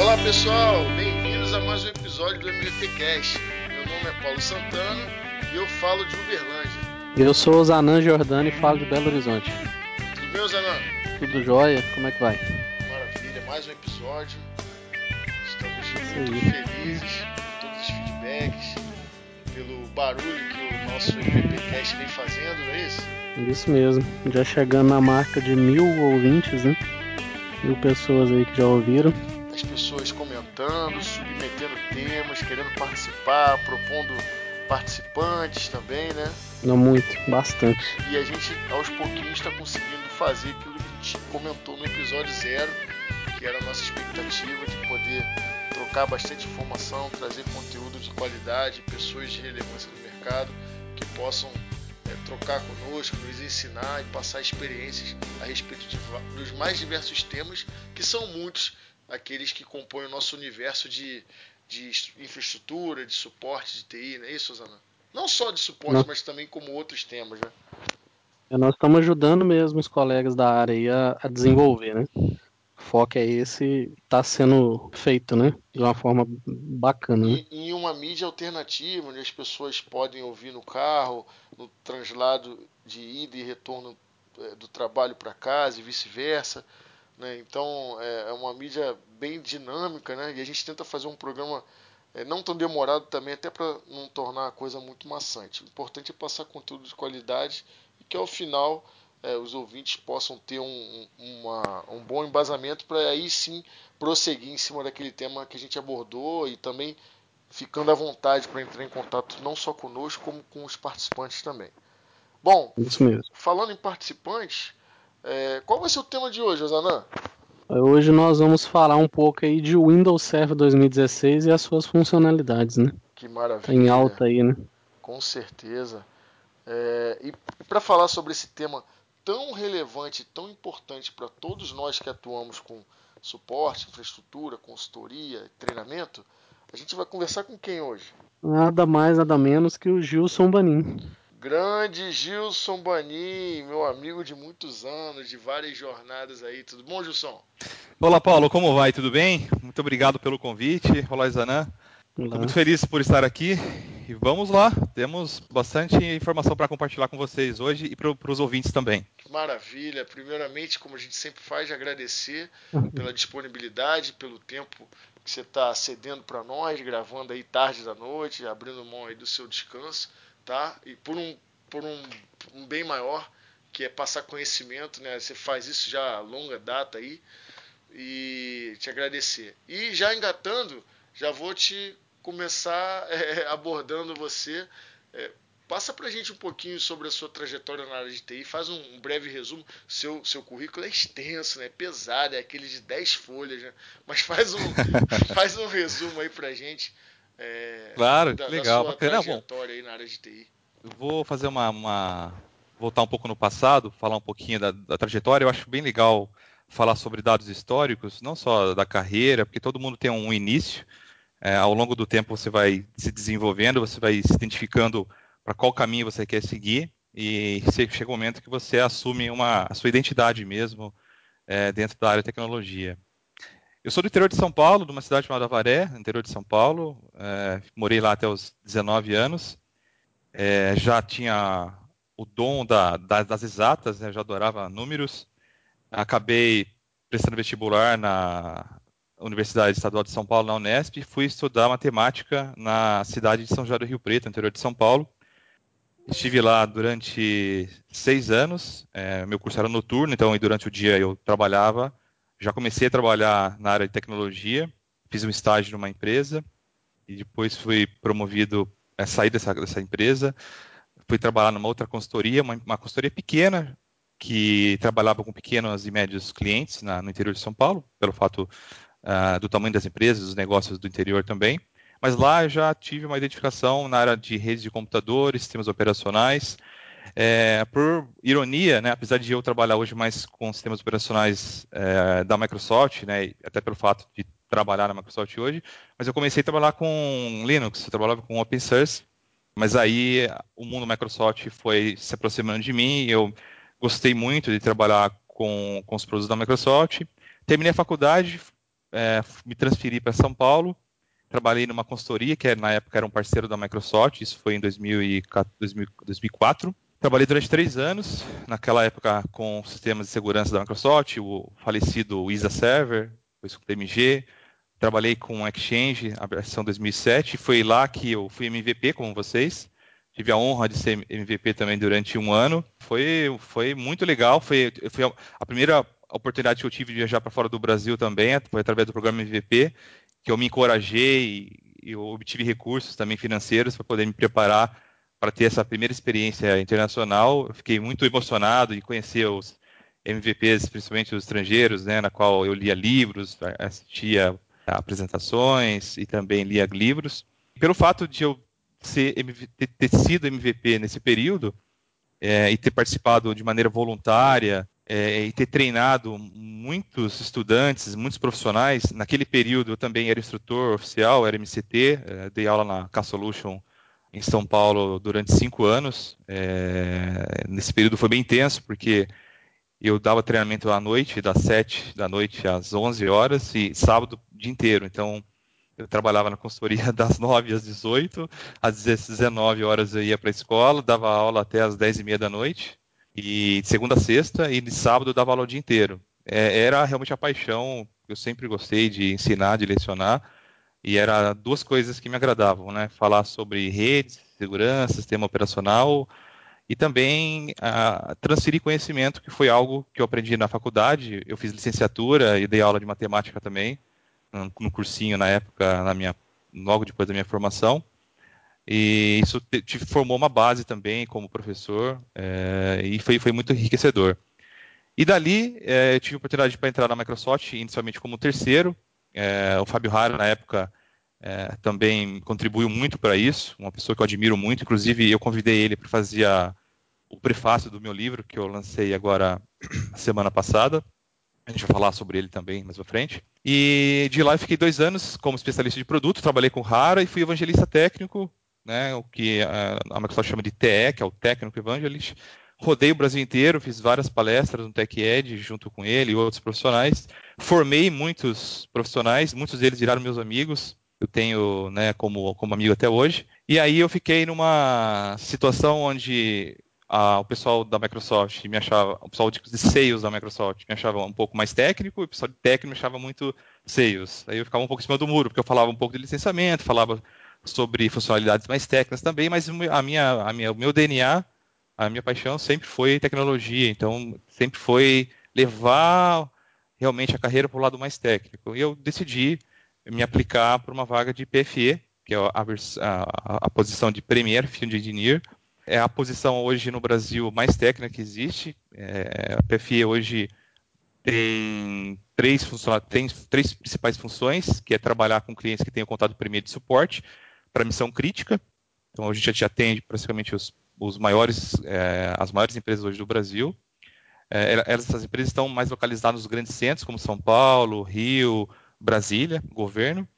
Olá pessoal, bem-vindos a mais um episódio do MVPcast. Meu nome é Paulo Santana e eu falo de Uberlândia. Eu sou o Zanan Jordano e falo de Belo Horizonte. Tudo bem, Zanan? Tudo jóia? Como é que vai? Maravilha, mais um episódio. Estamos muito felizes por todos os feedbacks, pelo barulho que o nosso MVPcast vem fazendo, não é isso? Isso mesmo, já chegando na marca de mil ouvintes, né? Mil pessoas aí que já ouviram. As pessoas comentando, submetendo temas, querendo participar, propondo participantes também, né? Não muito, bastante. E a gente aos pouquinhos está conseguindo fazer aquilo que a gente comentou no episódio zero, que era a nossa expectativa de poder trocar bastante informação, trazer conteúdo de qualidade, pessoas de relevância no mercado que possam é, trocar conosco, nos ensinar e passar experiências a respeito de, dos mais diversos temas, que são muitos aqueles que compõem o nosso universo de, de infraestrutura, de suporte de TI, não é isso, Suzana? Não só de suporte, não. mas também como outros temas, né? É, nós estamos ajudando mesmo os colegas da área aí a, a desenvolver, né? O foco é esse, está sendo feito, né? De uma forma bacana. Né? Em, em uma mídia alternativa, onde as pessoas podem ouvir no carro, no translado de ida e retorno é, do trabalho para casa e vice-versa. Né? Então é, é uma mídia bem dinâmica, né? E a gente tenta fazer um programa é, não tão demorado também, até para não tornar a coisa muito maçante. O importante é passar conteúdo de qualidade e que ao final é, os ouvintes possam ter um, uma, um bom embasamento para aí sim prosseguir em cima daquele tema que a gente abordou e também ficando à vontade para entrar em contato não só conosco, como com os participantes também. Bom, falando em participantes, é, qual vai ser o tema de hoje, Osanã? Hoje nós vamos falar um pouco aí de Windows Server 2016 e as suas funcionalidades, né? Que maravilha. Tá em alta aí, né? Com certeza. É, e para falar sobre esse tema tão relevante, tão importante para todos nós que atuamos com suporte, infraestrutura, consultoria, treinamento, a gente vai conversar com quem hoje? Nada mais, nada menos que o Gilson Banin. Grande Gilson Bani, meu amigo de muitos anos, de várias jornadas aí. Tudo bom, Gilson? Olá, Paulo, como vai? Tudo bem? Muito obrigado pelo convite. Olá, Zanã. Estou muito feliz por estar aqui e vamos lá. Temos bastante informação para compartilhar com vocês hoje e para os ouvintes também. Maravilha. Primeiramente, como a gente sempre faz, agradecer pela disponibilidade, pelo tempo que você está cedendo para nós, gravando aí tarde da noite, abrindo mão aí do seu descanso tá? E por um, por um, um bem maior, que é passar conhecimento, né? Você faz isso já a longa data aí e te agradecer. E já engatando, já vou te começar é, abordando você. É, passa pra gente um pouquinho sobre a sua trajetória na área de TI, faz um, um breve resumo. Seu, seu currículo é extenso, né? pesado, é aquele de 10 folhas, né? mas faz um, faz um resumo aí pra gente é, claro, da, legal, da bacana. trajetória aí na área de TI. Eu vou fazer uma, uma, voltar um pouco no passado, falar um pouquinho da, da, trajetória. Eu acho bem legal falar sobre dados históricos, não só da carreira, porque todo mundo tem um início. É, ao longo do tempo você vai se desenvolvendo, você vai se identificando para qual caminho você quer seguir e chega o um momento que você assume uma, a sua identidade mesmo é, dentro da área de tecnologia. Eu sou do interior de São Paulo, de uma cidade chamada Avaré, interior de São Paulo. É, morei lá até os 19 anos. É, já tinha o dom da, da, das exatas, né, já adorava números. Acabei prestando vestibular na Universidade Estadual de São Paulo, na Unesp, e fui estudar matemática na cidade de São João do Rio Preto, interior de São Paulo. Estive lá durante seis anos. É, meu curso era noturno, então durante o dia eu trabalhava já comecei a trabalhar na área de tecnologia, fiz um estágio numa empresa e depois fui promovido a sair dessa, dessa empresa, fui trabalhar numa outra consultoria, uma, uma consultoria pequena que trabalhava com pequenos e médios clientes na, no interior de São Paulo, pelo fato uh, do tamanho das empresas, dos negócios do interior também. Mas lá eu já tive uma identificação na área de redes de computadores, sistemas operacionais, é, por ironia, né, apesar de eu trabalhar hoje mais com sistemas operacionais é, da Microsoft, né, até pelo fato de trabalhar na Microsoft hoje, mas eu comecei a trabalhar com Linux, eu trabalhava com Open Source, mas aí o mundo Microsoft foi se aproximando de mim, eu gostei muito de trabalhar com, com os produtos da Microsoft, terminei a faculdade, é, me transferi para São Paulo, trabalhei numa consultoria que na época era um parceiro da Microsoft, isso foi em 2004. Trabalhei durante três anos, naquela época com sistemas de segurança da Microsoft, o falecido ISA Server, depois com o DMG. Trabalhei com Exchange, a versão 2007. Foi lá que eu fui MVP, como vocês. Tive a honra de ser MVP também durante um ano. Foi, foi muito legal. Foi, foi a primeira oportunidade que eu tive de viajar para fora do Brasil também, foi através do programa MVP, que eu me encorajei e eu obtive recursos também financeiros para poder me preparar para ter essa primeira experiência internacional. Eu fiquei muito emocionado de conhecer os MVPs, principalmente os estrangeiros, né, na qual eu lia livros, assistia apresentações e também lia livros. Pelo fato de eu ser, ter sido MVP nesse período é, e ter participado de maneira voluntária é, e ter treinado muitos estudantes, muitos profissionais. Naquele período eu também era instrutor oficial, era MCT, é, dei aula na K-Solution em São Paulo durante cinco anos. É, nesse período foi bem intenso, porque eu dava treinamento à noite, das sete da noite às onze horas, e sábado o dia inteiro. Então, eu trabalhava na consultoria das nove às dezoito, às dezenove horas eu ia para a escola, dava aula até às dez e meia da noite, e de segunda a sexta, e de sábado eu dava aula o dia inteiro. É, era realmente a paixão, eu sempre gostei de ensinar, de lecionar, e era duas coisas que me agradavam, né? Falar sobre redes, segurança, sistema operacional e também uh, transferir conhecimento, que foi algo que eu aprendi na faculdade. Eu fiz licenciatura e dei aula de matemática também, no, no cursinho na época, na minha, logo depois da minha formação. E isso te, te formou uma base também como professor é, e foi, foi muito enriquecedor. E dali é, eu tive a oportunidade para entrar na Microsoft, inicialmente como terceiro, é, o Fábio Rara, na época, é, também contribuiu muito para isso, uma pessoa que eu admiro muito. Inclusive, eu convidei ele para fazer a, o prefácio do meu livro, que eu lancei agora semana passada. A gente vai falar sobre ele também mais à frente. E de lá eu fiquei dois anos como especialista de produto, trabalhei com Rara e fui evangelista técnico, né, o que a, a Microsoft chama de TE, que é o Técnico Evangelist. Rodei o Brasil inteiro, fiz várias palestras no TechEd junto com ele e outros profissionais. Formei muitos profissionais, muitos deles viraram meus amigos. Eu tenho, né, como, como amigo até hoje. E aí eu fiquei numa situação onde o pessoal da Microsoft me achava, o pessoal de, de sales da Microsoft me achava um pouco mais técnico, e o pessoal de técnico me achava muito sales. Aí eu ficava um pouco em cima do muro, porque eu falava um pouco de licenciamento, falava sobre funcionalidades mais técnicas também, mas a minha, a minha, o meu DNA a minha paixão sempre foi tecnologia, então sempre foi levar realmente a carreira para o lado mais técnico. E eu decidi me aplicar para uma vaga de PFE, que é a, a, a posição de Premier Field Engineer. É a posição hoje no Brasil mais técnica que existe. É, a PFE hoje tem três, tem três principais funções, que é trabalhar com clientes que têm o contato Premier de suporte para missão crítica. Então a gente atende praticamente os os maiores, é, as maiores empresas hoje do Brasil. É, essas empresas estão mais localizadas nos grandes centros, como São Paulo, Rio, Brasília, governo.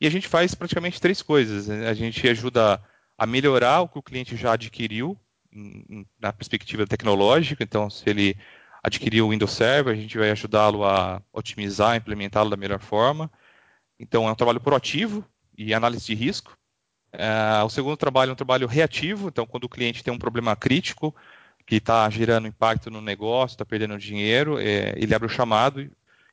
E a gente faz praticamente três coisas. A gente ajuda a melhorar o que o cliente já adquiriu na perspectiva tecnológica. Então, se ele adquiriu o Windows Server, a gente vai ajudá-lo a otimizar, implementá-lo da melhor forma. Então, é um trabalho proativo e análise de risco. Uh, o segundo trabalho é um trabalho reativo, então quando o cliente tem um problema crítico que está gerando impacto no negócio, está perdendo dinheiro, é, ele abre o chamado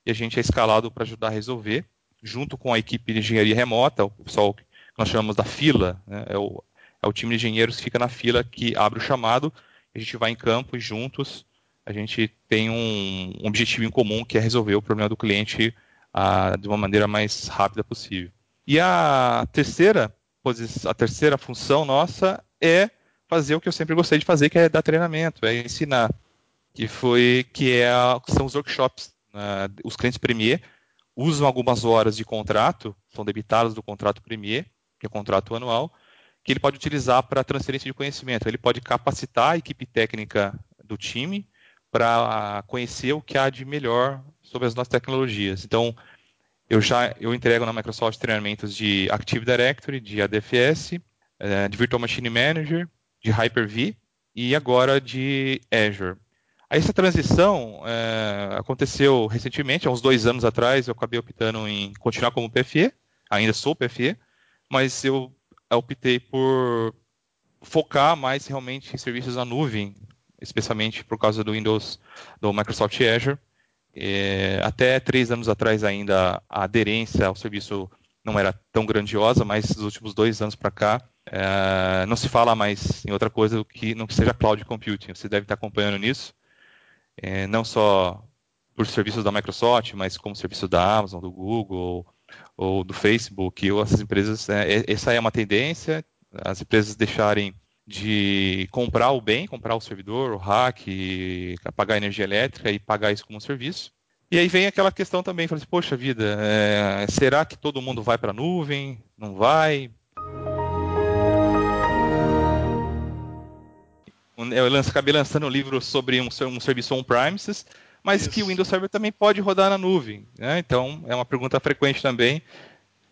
e a gente é escalado para ajudar a resolver, junto com a equipe de engenharia remota, o pessoal que nós chamamos da fila, né, é, o, é, o, time de engenheiros que fica na fila que abre o chamado, a gente vai em campo e juntos a gente tem um, um objetivo em comum que é resolver o problema do cliente uh, de uma maneira mais rápida possível. E a terceira a terceira função nossa é fazer o que eu sempre gostei de fazer, que é dar treinamento, é ensinar, que foi que é são os workshops. Né? Os clientes Premier usam algumas horas de contrato, são debitadas do contrato Premier, que é contrato anual, que ele pode utilizar para transferência de conhecimento. Ele pode capacitar a equipe técnica do time para conhecer o que há de melhor sobre as nossas tecnologias. Então, eu já eu entrego na Microsoft treinamentos de Active Directory, de ADFS, eh, de Virtual Machine Manager, de Hyper-V e agora de Azure. Essa transição é, aconteceu recentemente, há uns dois anos atrás, eu acabei optando em continuar como PFE, ainda sou PFE, mas eu optei por focar mais realmente em serviços na nuvem, especialmente por causa do Windows, do Microsoft Azure. É, até três anos atrás ainda a aderência ao serviço não era tão grandiosa, mas nos últimos dois anos para cá é, não se fala mais em outra coisa do que não que seja cloud computing. Você deve estar acompanhando nisso, é, não só por serviços da Microsoft, mas como serviço da Amazon, do Google ou do Facebook, ou essas empresas. É, essa é uma tendência. As empresas deixarem de comprar o bem, comprar o servidor, o rack, pagar energia elétrica e pagar isso como um serviço. E aí vem aquela questão também, fala assim, poxa vida, é, será que todo mundo vai para a nuvem? Não vai? Eu lance, acabei lançando um livro sobre um, um serviço on-premises, mas Isso. que o Windows Server também pode rodar na nuvem. Né? Então, é uma pergunta frequente também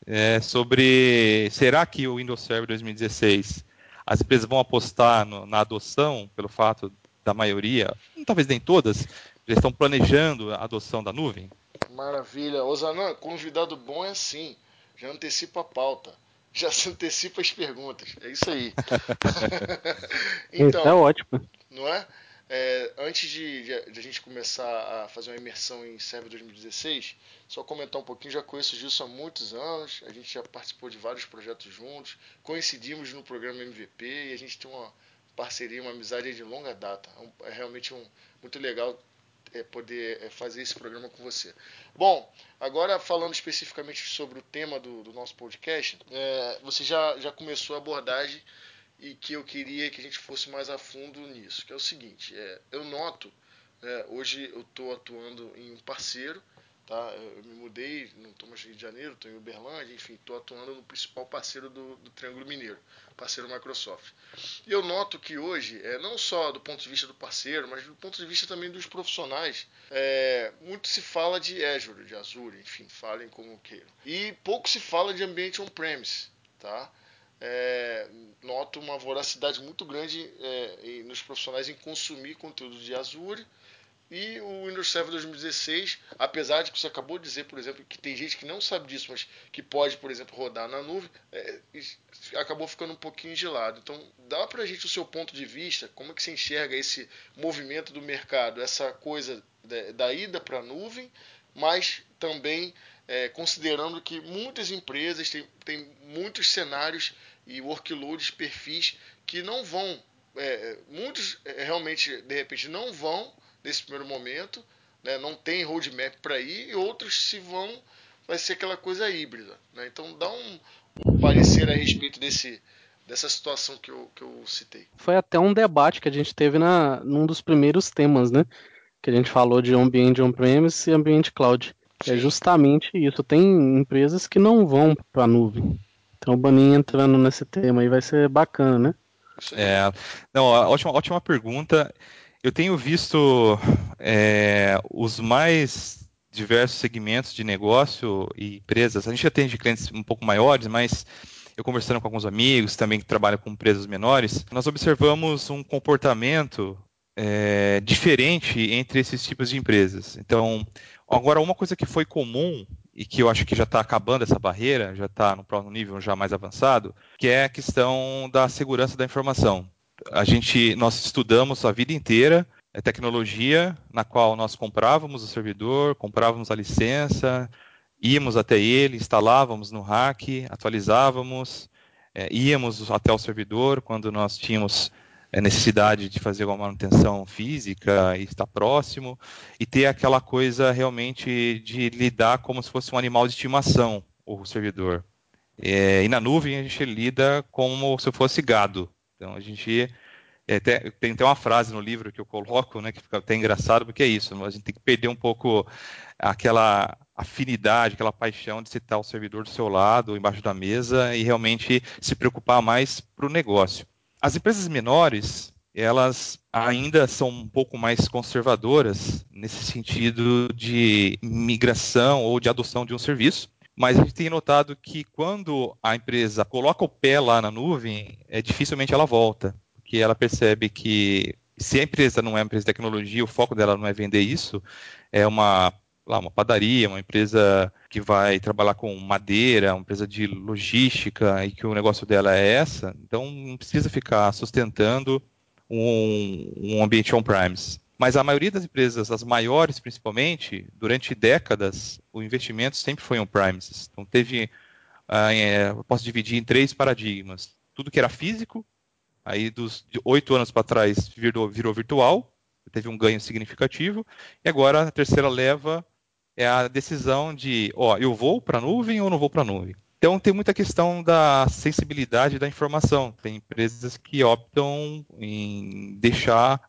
é, sobre será que o Windows Server 2016 as empresas vão apostar no, na adoção pelo fato da maioria, talvez nem todas, já estão planejando a adoção da nuvem? Maravilha. Osanã, convidado bom é assim, já antecipa a pauta, já se antecipa as perguntas. É isso aí. então, é ótimo. Não é? É, antes de, de, a gente começar a fazer uma imersão em Server 2016, só comentar um pouquinho, já conheço o Gilson há muitos anos, a gente já participou de vários projetos juntos, coincidimos no programa MVP e a gente tem uma parceria, uma amizade de longa data. É, é realmente um, muito legal é, poder é, fazer esse programa com você. Bom, agora falando especificamente sobre o tema do, do nosso podcast, é, você já, já começou a abordagem e que eu queria que a gente fosse mais a fundo nisso, que é o seguinte, é, eu noto, né, hoje eu estou atuando em um parceiro, tá? eu me mudei, não estou mais no Rio de Janeiro, estou em Uberlândia, enfim, estou atuando no principal parceiro do, do, Triângulo Mineiro, parceiro Microsoft. E eu noto que hoje, é, não só do ponto de vista do parceiro, mas do ponto de vista também dos profissionais, é, muito se fala de Azure, de Azure, enfim, falem como queiram. E pouco se fala de ambiente on-premise, tá? É, noto uma voracidade muito grande é, nos profissionais em consumir conteúdo de Azure. E o Windows Server 2016, apesar de que você acabou de dizer, por exemplo, que tem gente que não sabe disso, mas que pode, por exemplo, rodar na nuvem, é, acabou ficando um pouquinho de lado. Então, dá para a gente o seu ponto de vista, como é que você enxerga esse movimento do mercado, essa coisa da, da ida para a nuvem, mas também é, considerando que muitas empresas têm, têm muitos cenários e workloads, perfis que não vão, é, muitos é, realmente de repente não vão nesse primeiro momento, né, não tem roadmap para ir, e outros se vão, vai ser aquela coisa híbrida. Né? Então dá um, um parecer a respeito desse, dessa situação que eu, que eu citei. Foi até um debate que a gente teve na, num dos primeiros temas, né? Que a gente falou de ambiente on-premise e ambiente cloud. É justamente isso. Tem empresas que não vão para a nuvem. Então o Baninha entrando nesse tema aí vai ser bacana, né? É, não, ótima, ótima pergunta. Eu tenho visto é, os mais diversos segmentos de negócio e empresas. A gente já clientes um pouco maiores, mas eu conversando com alguns amigos também que trabalham com empresas menores, nós observamos um comportamento é, diferente entre esses tipos de empresas. Então, agora uma coisa que foi comum e que eu acho que já está acabando essa barreira, já está no nível já mais avançado, que é a questão da segurança da informação. A gente, nós estudamos a vida inteira a tecnologia na qual nós comprávamos o servidor, comprávamos a licença, íamos até ele, instalávamos no rack, atualizávamos, é, íamos até o servidor quando nós tínhamos é, necessidade de fazer uma manutenção física e estar próximo, e ter aquela coisa realmente de lidar como se fosse um animal de estimação, o servidor. É, e na nuvem a gente lida como se fosse gado. Então a gente é, tem, tem até uma frase no livro que eu coloco, né, que fica até engraçado, porque é isso, a gente tem que perder um pouco aquela afinidade, aquela paixão de citar o servidor do seu lado, embaixo da mesa, e realmente se preocupar mais para o negócio. As empresas menores, elas ainda são um pouco mais conservadoras nesse sentido de migração ou de adoção de um serviço. Mas a gente tem notado que quando a empresa coloca o pé lá na nuvem, é, dificilmente ela volta, porque ela percebe que se a empresa não é uma empresa de tecnologia, o foco dela não é vender isso, é uma lá, uma padaria, uma empresa que vai trabalhar com madeira, uma empresa de logística e que o negócio dela é essa, então não precisa ficar sustentando um, um ambiente on-premise. Mas a maioria das empresas, as maiores principalmente, durante décadas, o investimento sempre foi on-premises. Então teve, ah, é, eu posso dividir em três paradigmas. Tudo que era físico, aí dos oito anos para trás virou, virou virtual, teve um ganho significativo, e agora a terceira leva é a decisão de, ó, eu vou para a nuvem ou não vou para a nuvem. Então tem muita questão da sensibilidade da informação. Tem empresas que optam em deixar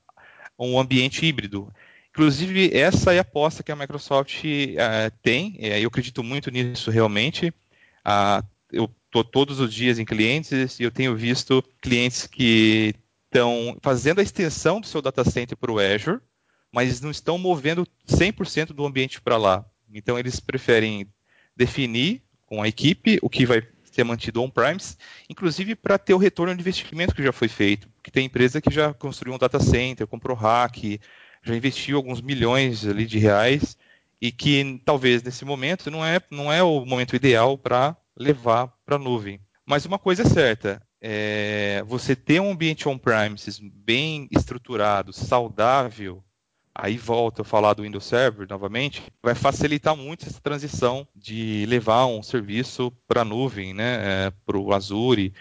um ambiente híbrido. Inclusive, essa é a aposta que a Microsoft uh, tem, e eu acredito muito nisso realmente. Uh, eu estou todos os dias em clientes e eu tenho visto clientes que estão fazendo a extensão do seu data center para o Azure, mas não estão movendo 100% do ambiente para lá. Então, eles preferem definir com a equipe o que vai ser mantido on-premise, inclusive para ter o retorno de investimento que já foi feito. Porque tem empresa que já construiu um data center, comprou hack, já investiu alguns milhões ali de reais e que talvez nesse momento não é, não é o momento ideal para levar para a nuvem. Mas uma coisa é certa, é, você ter um ambiente on-premises bem estruturado, saudável, aí volto a falar do Windows Server novamente, vai facilitar muito essa transição de levar um serviço para a nuvem, né, é, para o Azure,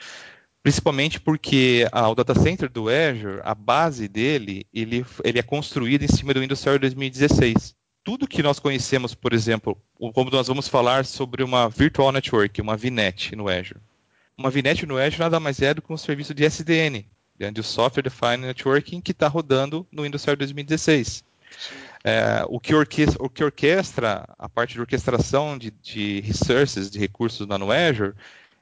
principalmente porque o data center do Azure, a base dele, ele, ele é construído em cima do Windows Server 2016. Tudo que nós conhecemos, por exemplo, como nós vamos falar sobre uma Virtual Network, uma VNet no Azure. Uma VNet no Azure nada mais é do que um serviço de SDN, de Software Defined Networking, que está rodando no Windows Server 2016. É, o, que orquestra, o que orquestra a parte de orquestração de, de resources, de recursos lá no Azure,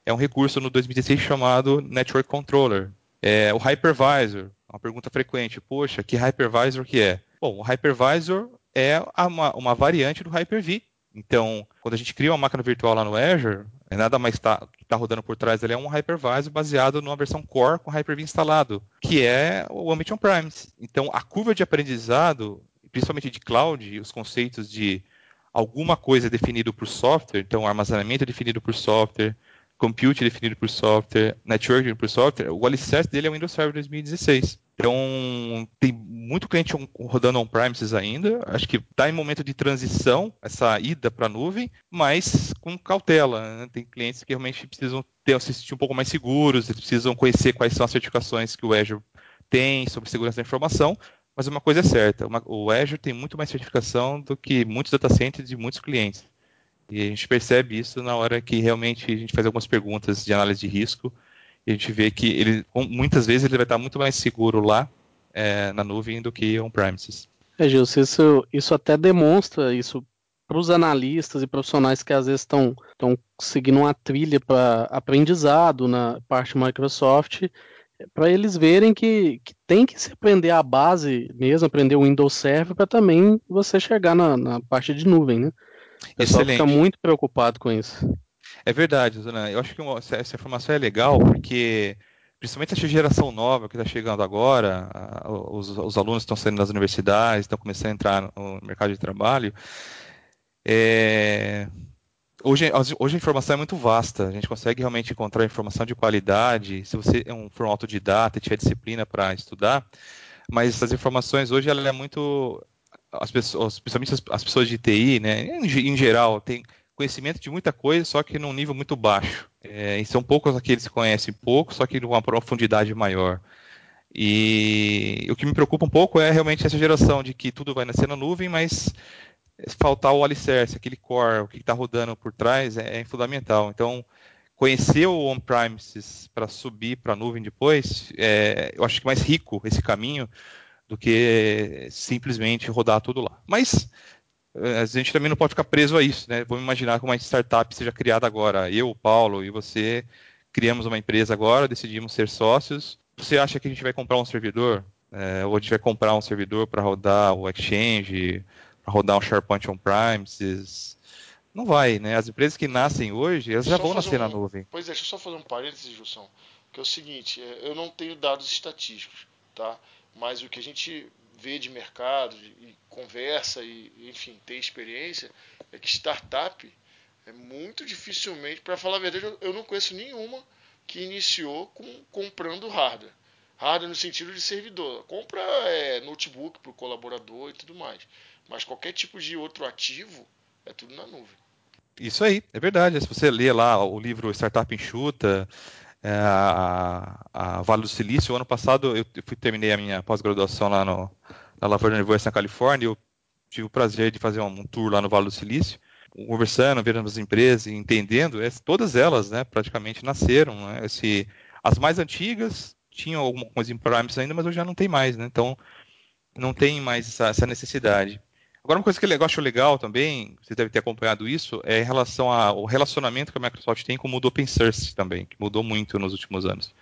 é um recurso no 2016 chamado Network Controller. É, o Hypervisor, uma pergunta frequente, poxa, que Hypervisor que é? Bom, o Hypervisor é uma, uma variante do Hyper-V. Então, quando a gente cria uma máquina virtual lá no Azure, nada mais está tá rodando por trás ele é um hypervisor baseado numa versão core com Hyper-V instalado, que é o ambiente on-premise. Então, a curva de aprendizado, principalmente de cloud, os conceitos de alguma coisa definido por software, então armazenamento definido por software, compute definido por software, network por software, o alicerce dele é o Windows Server 2016. Então, tem muito cliente rodando on-premises ainda. Acho que está em momento de transição, essa ida para a nuvem, mas com cautela. Né? Tem clientes que realmente precisam ter, se sentir um pouco mais seguros, eles precisam conhecer quais são as certificações que o Azure tem sobre segurança da informação. Mas uma coisa é certa, uma, o Azure tem muito mais certificação do que muitos data centers de muitos clientes. E a gente percebe isso na hora que realmente a gente faz algumas perguntas de análise de risco e a gente vê que ele, muitas vezes ele vai estar muito mais seguro lá é, na nuvem do que on-premises. É, Gilson, isso, isso até demonstra isso para os analistas e profissionais que às vezes estão seguindo uma trilha para aprendizado na parte Microsoft, para eles verem que, que tem que se aprender a base mesmo, aprender o Windows Server para também você chegar na, na, parte de nuvem, né? O pessoal Excelente. fica muito preocupado com isso. É verdade, Zona. Eu acho que essa informação é legal porque, principalmente essa geração nova que está chegando agora, os, os alunos estão saindo das universidades, estão começando a entrar no mercado de trabalho. É... Hoje, hoje a informação é muito vasta, a gente consegue realmente encontrar informação de qualidade, se você é um, for um autodidata e tiver disciplina para estudar, mas as informações hoje ela é muito as pessoas, principalmente as, as pessoas de TI, né, em, em geral, tem conhecimento de muita coisa, só que num nível muito baixo. É, e são poucos aqueles que conhecem pouco, só que numa profundidade maior. E o que me preocupa um pouco é realmente essa geração de que tudo vai nascer na nuvem, mas faltar o alicerce, aquele core, o que está rodando por trás é, é, fundamental. Então, conhecer o on-premises para subir para a nuvem depois, é, eu acho que é mais rico esse caminho do que simplesmente rodar tudo lá. Mas eh, a gente também não pode ficar preso a isso, né? Vamos imaginar que uma startup seja criada agora. Eu, o Paulo e você criamos uma empresa agora, decidimos ser sócios. Você acha que a gente vai comprar um servidor? É, ou a gente vai comprar um servidor para rodar o Exchange, para rodar um SharePoint on-premises? Não vai, né? As empresas que nascem hoje, elas já vão nascer um, na nuvem. Pois é, deixa eu só fazer um parênteses, Gilson, que é o seguinte, é, eu não tenho dados estatísticos, tá? Mas o que a gente vê de mercado, e conversa e, enfim, tem experiência, é que startup é muito dificilmente, para falar a verdade, eu não conheço nenhuma que iniciou com, comprando hardware. Hardware no sentido de servidor. Compra é, notebook para o colaborador e tudo mais. Mas qualquer tipo de outro ativo é tudo na nuvem. Isso aí, é verdade. Se você lê lá o livro Startup Enxuta, a, a, Vale do Silício, o ano passado eu, fui, terminei a minha pós-graduação lá no, na Laverne University na Califórnia. Eu tive o prazer de fazer um, um tour lá no Vale do Silício conversando, vendo as empresas, entendendo, é, todas elas, né, praticamente nasceram, né, esse, as mais antigas tinham alguma coisa em primes ainda, mas hoje já não tem mais, né, então não tem mais essa, essa necessidade. Agora, uma coisa que eu acho legal também, você deve ter acompanhado isso, é em relação ao relacionamento que a Microsoft tem com o mundo open source também, que mudou muito nos últimos anos.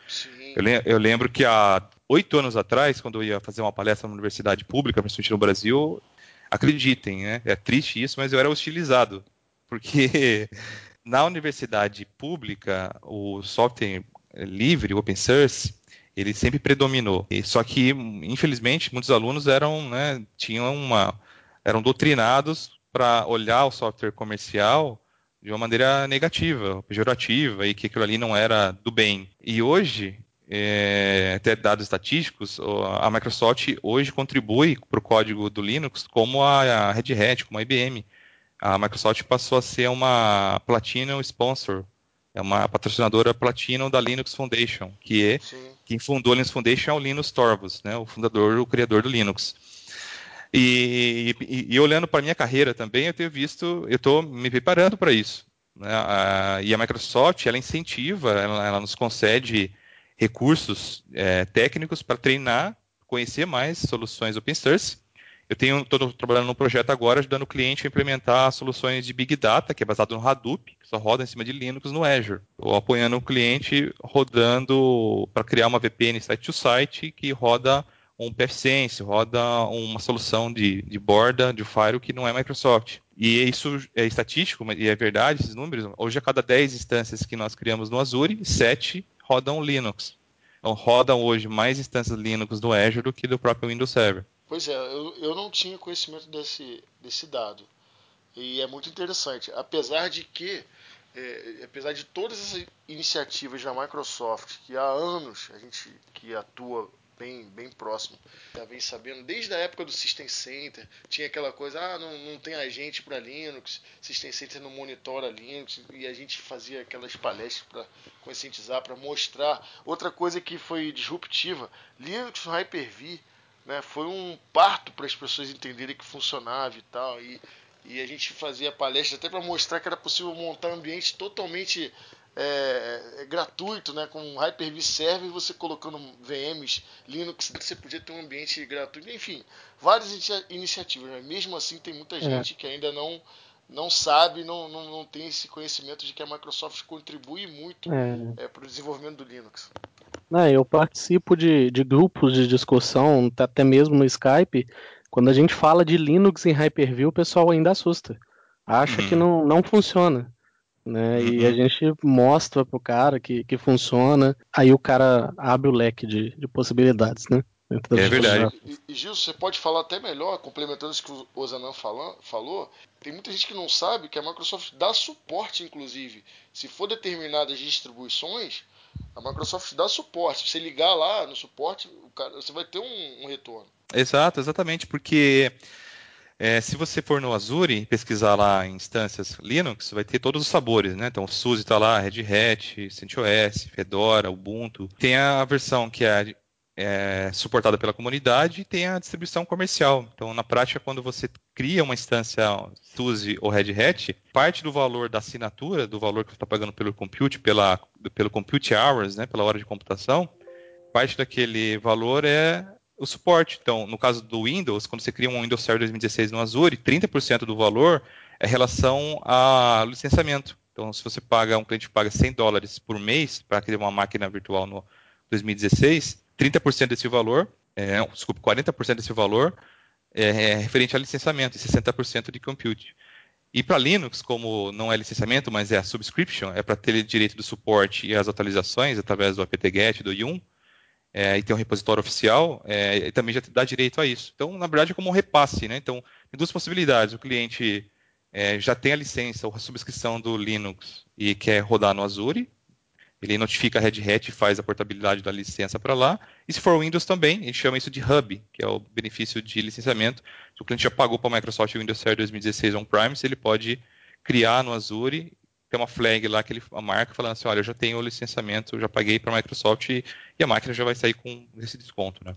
Eu, eu, lembro que há oito anos atrás, quando eu ia fazer uma palestra na universidade pública, principalmente no Brasil, acreditem, né? É triste isso, mas eu era hostilizado. Porque na universidade pública, o software livre, open source, ele sempre predominou. E, só que, infelizmente, muitos alunos eram, né, tinham uma, eram doutrinados para olhar o software comercial de uma maneira negativa, pejorativa, e que aquilo ali não era do bem. E hoje, é, até dados estatísticos, a Microsoft hoje contribui para o código do Linux como a Red Hat, como a IBM. A Microsoft passou a ser uma Platinum Sponsor, é uma patrocinadora Platinum da Linux Foundation, que é Sim. quem fundou a Linux Foundation é o Linus Torvalds, né, o fundador, o criador do Linux. E, e, e olhando para minha carreira também, eu tenho visto, eu estou me preparando para isso. Né, a, e a Microsoft, ela incentiva, ela, ela nos concede recursos é, técnicos para treinar, conhecer mais soluções open source. Eu tenho estou trabalhando num projeto agora ajudando o cliente a implementar soluções de Big Data, que é baseado no Hadoop, que só roda em cima de Linux no Azure. Estou apoiando o cliente rodando para criar uma VPN site-to-site que roda um PFSense, roda uma solução de, de borda, de firewall que não é Microsoft. E isso é estatístico, e é verdade esses números. Hoje, a cada 10 instâncias que nós criamos no Azure, 7 rodam Linux. Então, rodam hoje mais instâncias Linux do Azure do que do próprio Windows Server. Pois é, eu, eu não tinha conhecimento desse, desse dado. E é muito interessante. Apesar de que, é, apesar de todas essas iniciativas da Microsoft, que há anos a gente que atua bem, bem próximo. Já vem sabendo, desde a época do System Center, tinha aquela coisa, ah, não, não tem agente para Linux, System Center não monitora Linux, e a gente fazia aquelas palestras para conscientizar, para mostrar. Outra coisa que foi disruptiva, Linux no Hyper-V, né, foi um parto para as pessoas entenderem que funcionava e tal, e, e a gente fazia palestras até para mostrar que era possível montar ambientes totalmente é, é, gratuito, né? Com Hyper-V Server, você colocando VMs, Linux, você podia ter um ambiente gratuito. Enfim, várias iniciativas. Mas mesmo assim, tem muita é. gente que ainda não não sabe, não, não, não tem esse conhecimento de que a Microsoft contribui muito é. é para o desenvolvimento do Linux. É, eu participo de, de grupos de discussão, até mesmo no Skype. Quando a gente fala de Linux em Hyper-V, o pessoal ainda assusta. Acha uhum. que não, não funciona né? Uhum. E a gente mostra pro cara que, que funciona, aí o cara abre o leque de, de possibilidades, né? É verdade. E, e Gil, você pode falar até melhor, complementando isso que o Ozanan falou, tem muita gente que não sabe que a Microsoft dá suporte, inclusive. Se for determinadas distribuições, a Microsoft dá suporte. Se você ligar lá no suporte, cara, você vai ter um, um retorno. Exato, exatamente, porque é, se você for no Azure pesquisar lá em instâncias Linux, vai ter todos os sabores, né? Então, o SUSE está lá, Red Hat, CentOS, Fedora, Ubuntu. Tem a versão que é, é, suportada pela comunidade e tem a distribuição comercial. Então, na prática, quando você cria uma instância SUSE ou Red Hat, parte do valor da assinatura, do valor que você está pagando pelo compute, pela, pelo compute hours, né, pela hora de computação, parte daquele valor é o suporte. Então, no caso do Windows, quando você cria um Windows Server 2016 no Azure, 30% do valor é relação ao licenciamento. Então, se você paga, um cliente paga 100 dólares por mês para criar uma máquina virtual no 2016, 30% desse valor, é, desculpe, 40% desse valor é, é referente a licenciamento e 60% de compute. E para Linux, como não é licenciamento, mas é a subscription, é para ter direito do suporte e as atualizações através do apt-get, do Yum, é, e tem um repositório oficial, é, também já dá direito a isso. Então, na verdade, é como um repasse, né? Então, tem duas possibilidades. O cliente é, já tem a licença ou a subscrição do Linux e quer rodar no Azure, ele notifica a Red Hat e faz a portabilidade da licença para lá. E se for Windows também, gente chama isso de Hub, que é o benefício de licenciamento. Se o cliente já pagou para a Microsoft Windows Server 2016 on-prime, ele pode criar no Azure, tem uma flag lá que ele marca falando assim, olha, eu já tenho o licenciamento, já paguei para a Microsoft e, e, a máquina já vai sair com esse desconto, né?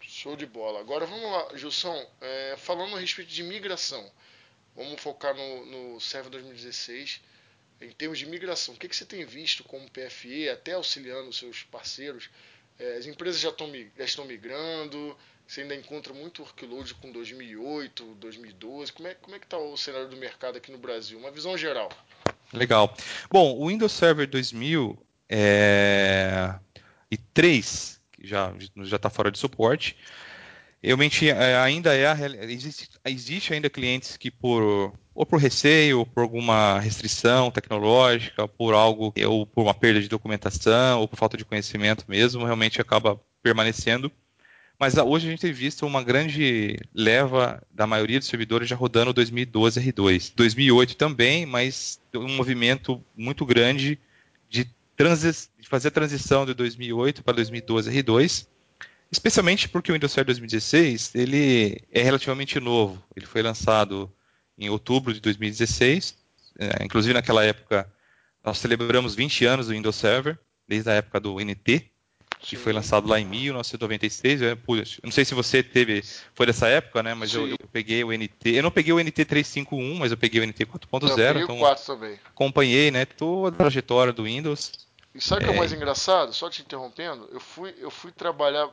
Show de bola. Agora vamos lá, Gilson, é, falando a respeito de migração. Vamos focar no, no Server 2016. Em termos de migração, o que, que você tem visto como PFE, até auxiliando os seus parceiros? É, as empresas já, já estão migrando? Você ainda encontra muito workload com 2008, 2012? Como é, como é que está o cenário do mercado aqui no Brasil? Uma visão geral. Legal. Bom, o Windows Server 2003, é... que já está fora de suporte, realmente é, ainda é a, existe, existe ainda clientes que por ou por receio, ou por alguma restrição tecnológica, por algo ou por uma perda de documentação, ou por falta de conhecimento mesmo, realmente acaba permanecendo. Mas ah, hoje a gente tem visto uma grande leva da maioria dos servidores já rodando 2012 R2. 2008 também, mas um movimento muito grande de, de fazer a transição de 2008 para 2012 R2 Especialmente porque o Windows Server 2016 ele é relativamente novo. Ele foi lançado em outubro de 2016. É, inclusive naquela época nós celebramos 20 anos do Windows Server, desde a época do NT, que foi lançado lá em 1996. Eu, não sei se você teve, foi dessa época, né? Mas eu, eu, peguei o NT. Eu não peguei o NT 351, mas eu peguei o NT 4.0. Então, 4 também. Acompanhei, né? Toda a trajetória do Windows. E sabe o é... que é o mais engraçado? Só te interrompendo, eu fui, eu fui trabalhar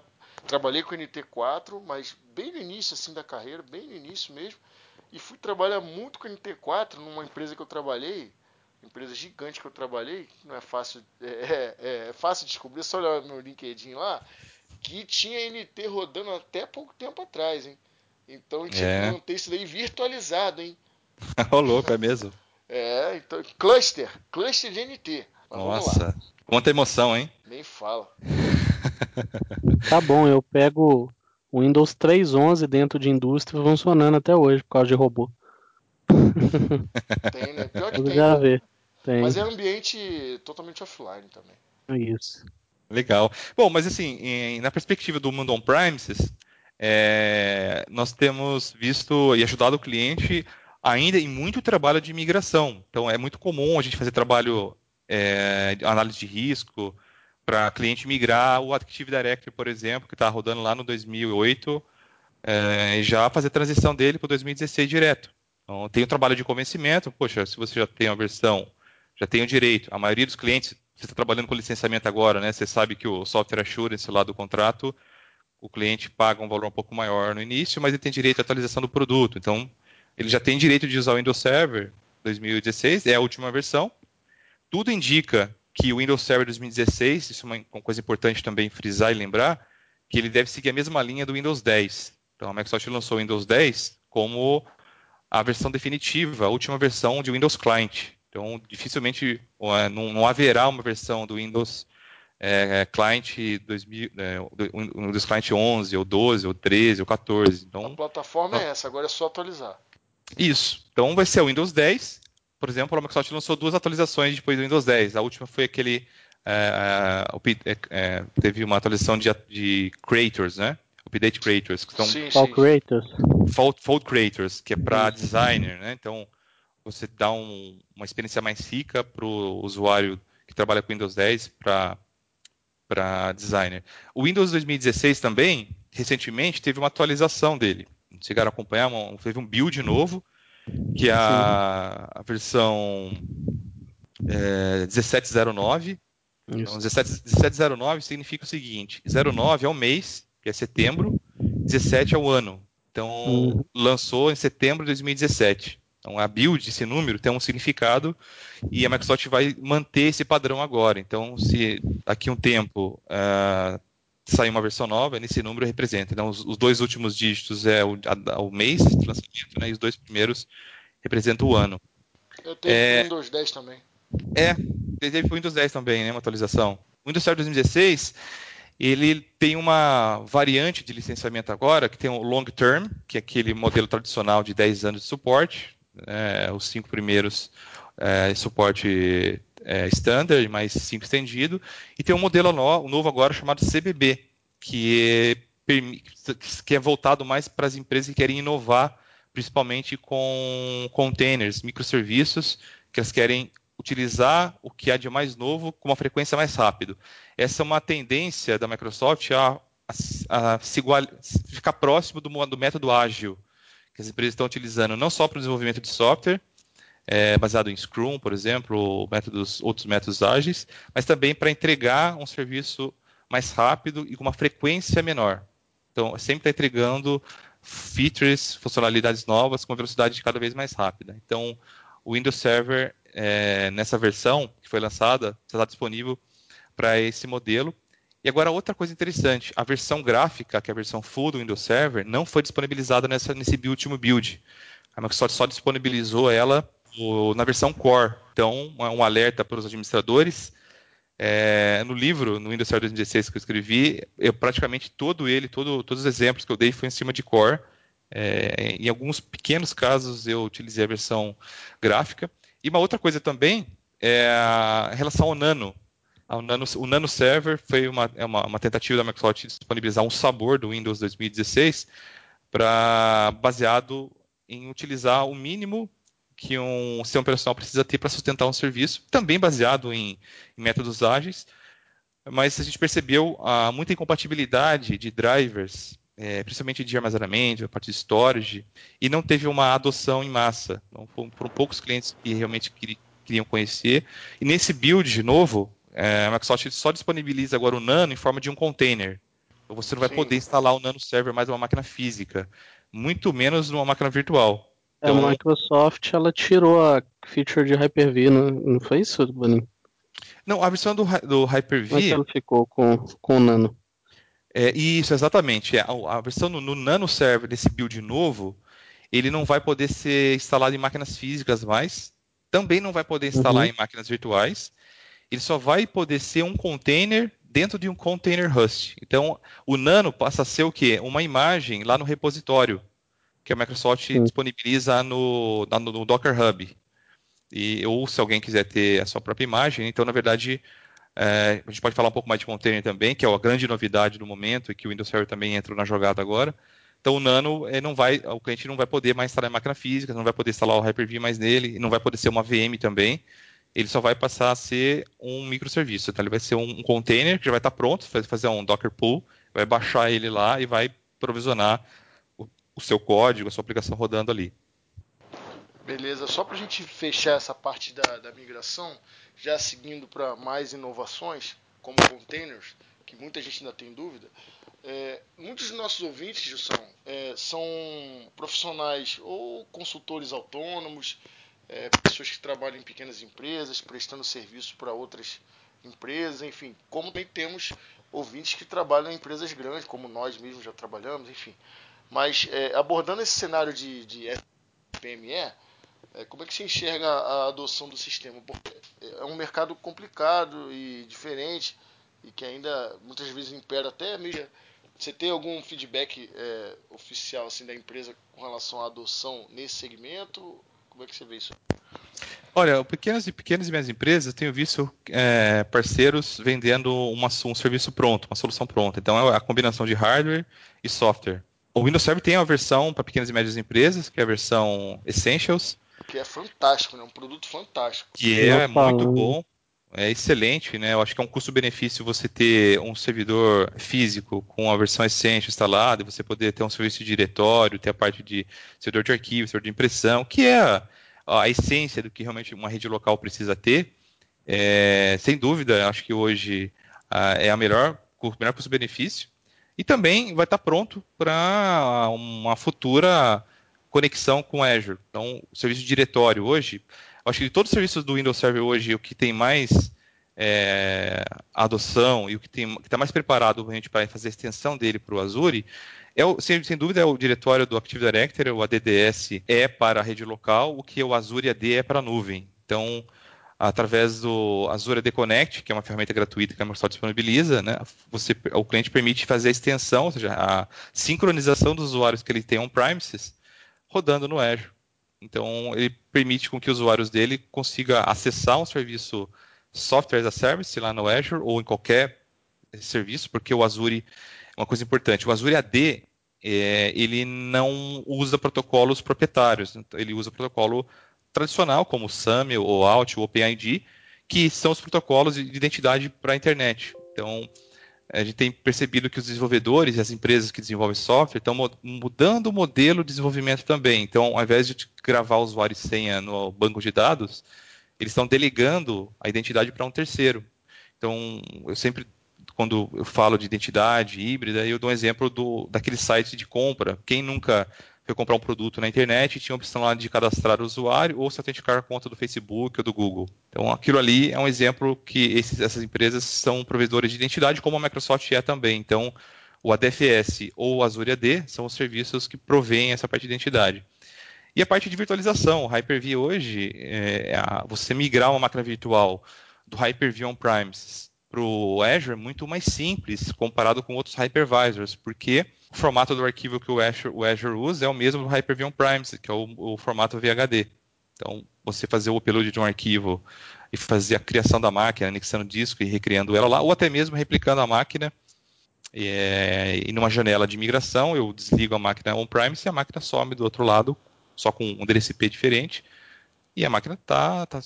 Trabalhei com o NT4, mas bem no início assim da carreira, bem no início mesmo. E fui trabalhar muito com o NT4 numa empresa que eu trabalhei, empresa gigante que eu trabalhei, não é fácil, é, é, é fácil descobrir, só olhar no LinkedIn lá, que tinha NT rodando até pouco tempo atrás, hein? Então tinha é. que manter isso daí virtualizado, hein? Ô louco, é mesmo? É, então, cluster, cluster de NT. Mas Nossa, quanta emoção, hein? Nem fala. Tá bom, eu pego o Windows 3.11 dentro de indústria funcionando até hoje por causa de robô. Tem, né? Pior que tem. Já né? Tem. Mas é ambiente totalmente offline também. É isso. Legal. Bom, mas assim, em, na perspectiva do mundo on-premises, é, nós temos visto e ajudado o cliente ainda em muito trabalho de migração. Então, é muito comum a gente fazer trabalho é, de análise de risco, para cliente migrar o Active Directory, por exemplo, que está rodando lá no 2008, é, já fazer a transição dele para o 2016 direto. Então, tem o um trabalho de convencimento, poxa, se você já tem a versão, já tem o direito, a maioria dos clientes, você está trabalhando com licenciamento agora, né? Você sabe que o software assurance lá do contrato, o cliente paga um valor um pouco maior no início, mas ele tem direito à atualização do produto. Então, ele já tem direito de usar o Windows Server 2016, é a última versão. Tudo indica que o Windows Server 2016, isso é uma coisa importante também frisar e lembrar, que ele deve seguir a mesma linha do Windows 10. Então a Microsoft lançou o Windows 10 como a versão definitiva, a última versão de Windows Client. Então dificilmente é, não, não haverá uma versão do Windows é, Client 2000, é, Windows Client 11 ou 12 ou 13 ou 14. Então, a plataforma é essa, agora é só atualizar. Isso. Então vai ser o Windows 10 por exemplo, a Microsoft lançou duas atualizações depois do Windows 10. A última foi aquele. É, é, é, teve uma atualização de, de creators, né? Update creators, que são sim, sim. creators. Fault, fault creators, que é para designer, né? Então você dá um, uma experiência mais rica para o usuário que trabalha com Windows 10 para designer. O Windows 2016 também, recentemente, teve uma atualização dele. Chegaram a acompanhar, uma, teve um build novo que é a, a versão é, 1709. Então, 17, 1709 significa o seguinte: 09 é o mês, que é setembro, 17 é o ano. Então, uhum. lançou em setembro de 2017. Então, a build, esse número, tem um significado e a Microsoft vai manter esse padrão agora. Então, se daqui a um tempo uh, sair uma versão nova, nesse número representa. Então, os, os dois últimos dígitos é o, a, o mês de lançamento, né, e os dois primeiros representam o ano. Eu tenho é, Windows 10 também. É, teve Windows 10 também, né, uma atualização. O Windows Server 2016 ele tem uma variante de licenciamento agora, que tem o Long Term, que é aquele modelo tradicional de 10 anos de suporte, é, os cinco primeiros é, suporte é, standard, mais cinco estendido, e tem um modelo no, novo agora chamado CBB, que é, que é voltado mais para as empresas que querem inovar, principalmente com containers, microserviços, que elas querem utilizar o que há de mais novo com uma frequência mais rápida. Essa é uma tendência da Microsoft a, a, a ficar próximo do, do, método ágil que as empresas estão utilizando, não só para o desenvolvimento de software, é, baseado em Scrum, por exemplo, métodos, outros métodos ágeis, mas também para entregar um serviço mais rápido e com uma frequência menor. Então, sempre está entregando features, funcionalidades novas com velocidade cada vez mais rápida. Então, o Windows Server é, nessa versão que foi lançada, está disponível para esse modelo. E agora outra coisa interessante, a versão gráfica, que é a versão full do Windows Server, não foi disponibilizada nessa, nesse último build. A Microsoft só disponibilizou ela na versão Core. Então, um alerta para os administradores. É, no livro, no Windows Server 2016 que eu escrevi, eu praticamente todo ele, todo, todos os exemplos que eu dei foi em cima de Core. É, em alguns pequenos casos eu utilizei a versão gráfica. E uma outra coisa também é a relação ao Nano. Nano o Nano Server foi uma, é uma, uma tentativa da Microsoft de disponibilizar um sabor do Windows 2016 para baseado em utilizar o mínimo que um sistema operacional precisa ter para sustentar um serviço, também baseado em, em, métodos ágeis, mas a gente percebeu ah, muita incompatibilidade de drivers é, principalmente de armazenamento, a parte de storage, e não teve uma adoção em massa. Então, foram, foram poucos clientes que realmente queriam conhecer. E nesse build novo, é, a Microsoft só disponibiliza agora o Nano em forma de um container. Então você não vai Sim. poder instalar o Nano Server mais numa máquina física, muito menos numa máquina virtual. Então, a Microsoft ela tirou a feature de Hyper-V, não, não foi isso, Boninho? Não, a versão do, do Hyper-V. Como é ela ficou com, com o Nano? É, isso, exatamente. É, a, a, versão no, no, Nano Server desse build novo, ele não vai poder ser instalado em máquinas físicas mais, também não vai poder instalar uhum. em máquinas virtuais. Ele só vai poder ser um container dentro de um container Rust. Então, o Nano passa a ser o quê? Uma imagem lá no repositório que a Microsoft uhum. disponibiliza no, no, no Docker Hub. E, ou se alguém quiser ter a sua própria imagem, então, na verdade, é, a gente pode falar um pouco mais de container também, que é a grande novidade do momento e que o Windows Server também entrou na jogada agora. Então o Nano é, não vai, o cliente não vai poder mais instalar em máquina física, não vai poder instalar o Hyper-V mais nele, não vai poder ser uma VM também. Ele só vai passar a ser um microserviço. Então ele vai ser um, container que já vai estar pronto, vai fazer um Docker pull, vai baixar ele lá e vai provisionar o, o seu código, a sua aplicação rodando ali. Beleza, só para a gente fechar essa parte da, da migração, já seguindo para mais inovações, como containers, que muita gente ainda tem dúvida, é, muitos dos nossos ouvintes, Gilson, é, são profissionais ou consultores autônomos, é, pessoas que trabalham em pequenas empresas, prestando serviço para outras empresas, enfim, como também temos ouvintes que trabalham em empresas grandes, como nós mesmos já trabalhamos, enfim. Mas é, abordando esse cenário de, de é, como é que se enxerga a adoção do sistema? Porque é um mercado complicado e diferente e que ainda muitas vezes impera até mesmo. Você tem algum feedback é, oficial assim da empresa com relação à adoção nesse segmento? Como é que você vê isso? Olha, pequenas e pequenas e médias empresas tenho visto é, parceiros vendendo uma, um serviço pronto, uma solução pronta. Então é a combinação de hardware e software. O Windows Server tem uma versão para pequenas e médias empresas, que é a versão Essentials, que é fantástico, né? Um produto fantástico. Que é muito bom. É excelente, né? Eu acho que é um custo-benefício você ter um servidor físico com a versão Essential instalada você poder ter um serviço de diretório, ter a parte de servidor de arquivo, servidor de impressão, que é a, essência do que realmente uma rede local precisa ter. É, sem dúvida, acho que hoje é a melhor, o melhor custo-benefício. E também vai estar pronto para uma futura conexão com Azure. Então, o serviço de diretório hoje, acho que de todos os serviços do Windows Server hoje, o que tem mais é, adoção e o que está mais preparado para fazer a extensão dele para o Azure, é o, sem, sem, dúvida é o diretório do Active Directory, o ADDS é para a rede local, o que o Azure AD é para a nuvem. Então, através do Azure AD Connect, que é uma ferramenta gratuita que a Microsoft disponibiliza, né, você, o cliente permite fazer a extensão, ou seja, a sincronização dos usuários que ele tem on-premises rodando no Azure. Então, ele permite com que os usuários dele consiga acessar um serviço software as a service lá no Azure ou em qualquer serviço, porque o Azure uma coisa importante. O Azure AD é, ele não usa protocolos proprietários, então, ele usa protocolo tradicional, como o SAML, ou Alt, ou OpenID, que são os protocolos de identidade para a internet. Então, a gente tem percebido que os desenvolvedores e as empresas que desenvolvem software estão mudando o modelo de desenvolvimento também. Então, ao invés de gravar usuário e senha no banco de dados, eles estão delegando a identidade para um terceiro. Então, eu sempre, quando eu falo de identidade híbrida, eu dou um exemplo do, daquele site de compra. Quem nunca foi comprar um produto na internet e tinha a opção lá de cadastrar o usuário ou se autenticar a conta do Facebook ou do Google. Então, aquilo ali é um exemplo que esses, essas empresas são provedores de identidade, como a Microsoft é também. Então, o ADFS ou o Azure AD são os serviços que provêm essa parte de identidade. E a parte de virtualização, o Hyper-V hoje, é, é você migrar uma máquina virtual do Hyper-V on-premises para o Azure é muito mais simples comparado com outros hypervisors, porque o formato do arquivo que o Azure, o Azure usa é o mesmo do Hyper-V on-premises, que é o, o, formato VHD. Então, você fazer o upload de um arquivo e fazer a criação da máquina, anexando disco e recriando ela lá, ou até mesmo replicando a máquina é, e numa janela de migração, eu desligo a máquina on-premise e a máquina some do outro lado, só com um DLCP diferente, e a máquina está. Tá,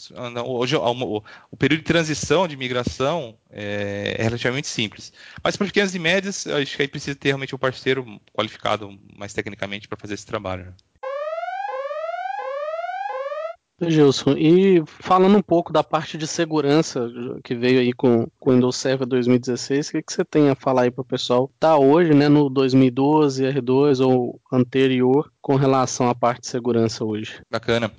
hoje o, o, período de transição de migração é, é, relativamente simples. Mas para pequenas e médias, acho que aí precisa ter realmente um parceiro qualificado mais tecnicamente para fazer esse trabalho. Né? Gilson, e falando um pouco da parte de segurança que veio aí com o Windows Server 2016, o que, que você tem a falar aí para o pessoal? Tá hoje, né, no 2012, R2 ou anterior, com relação à parte de segurança hoje? Bacana.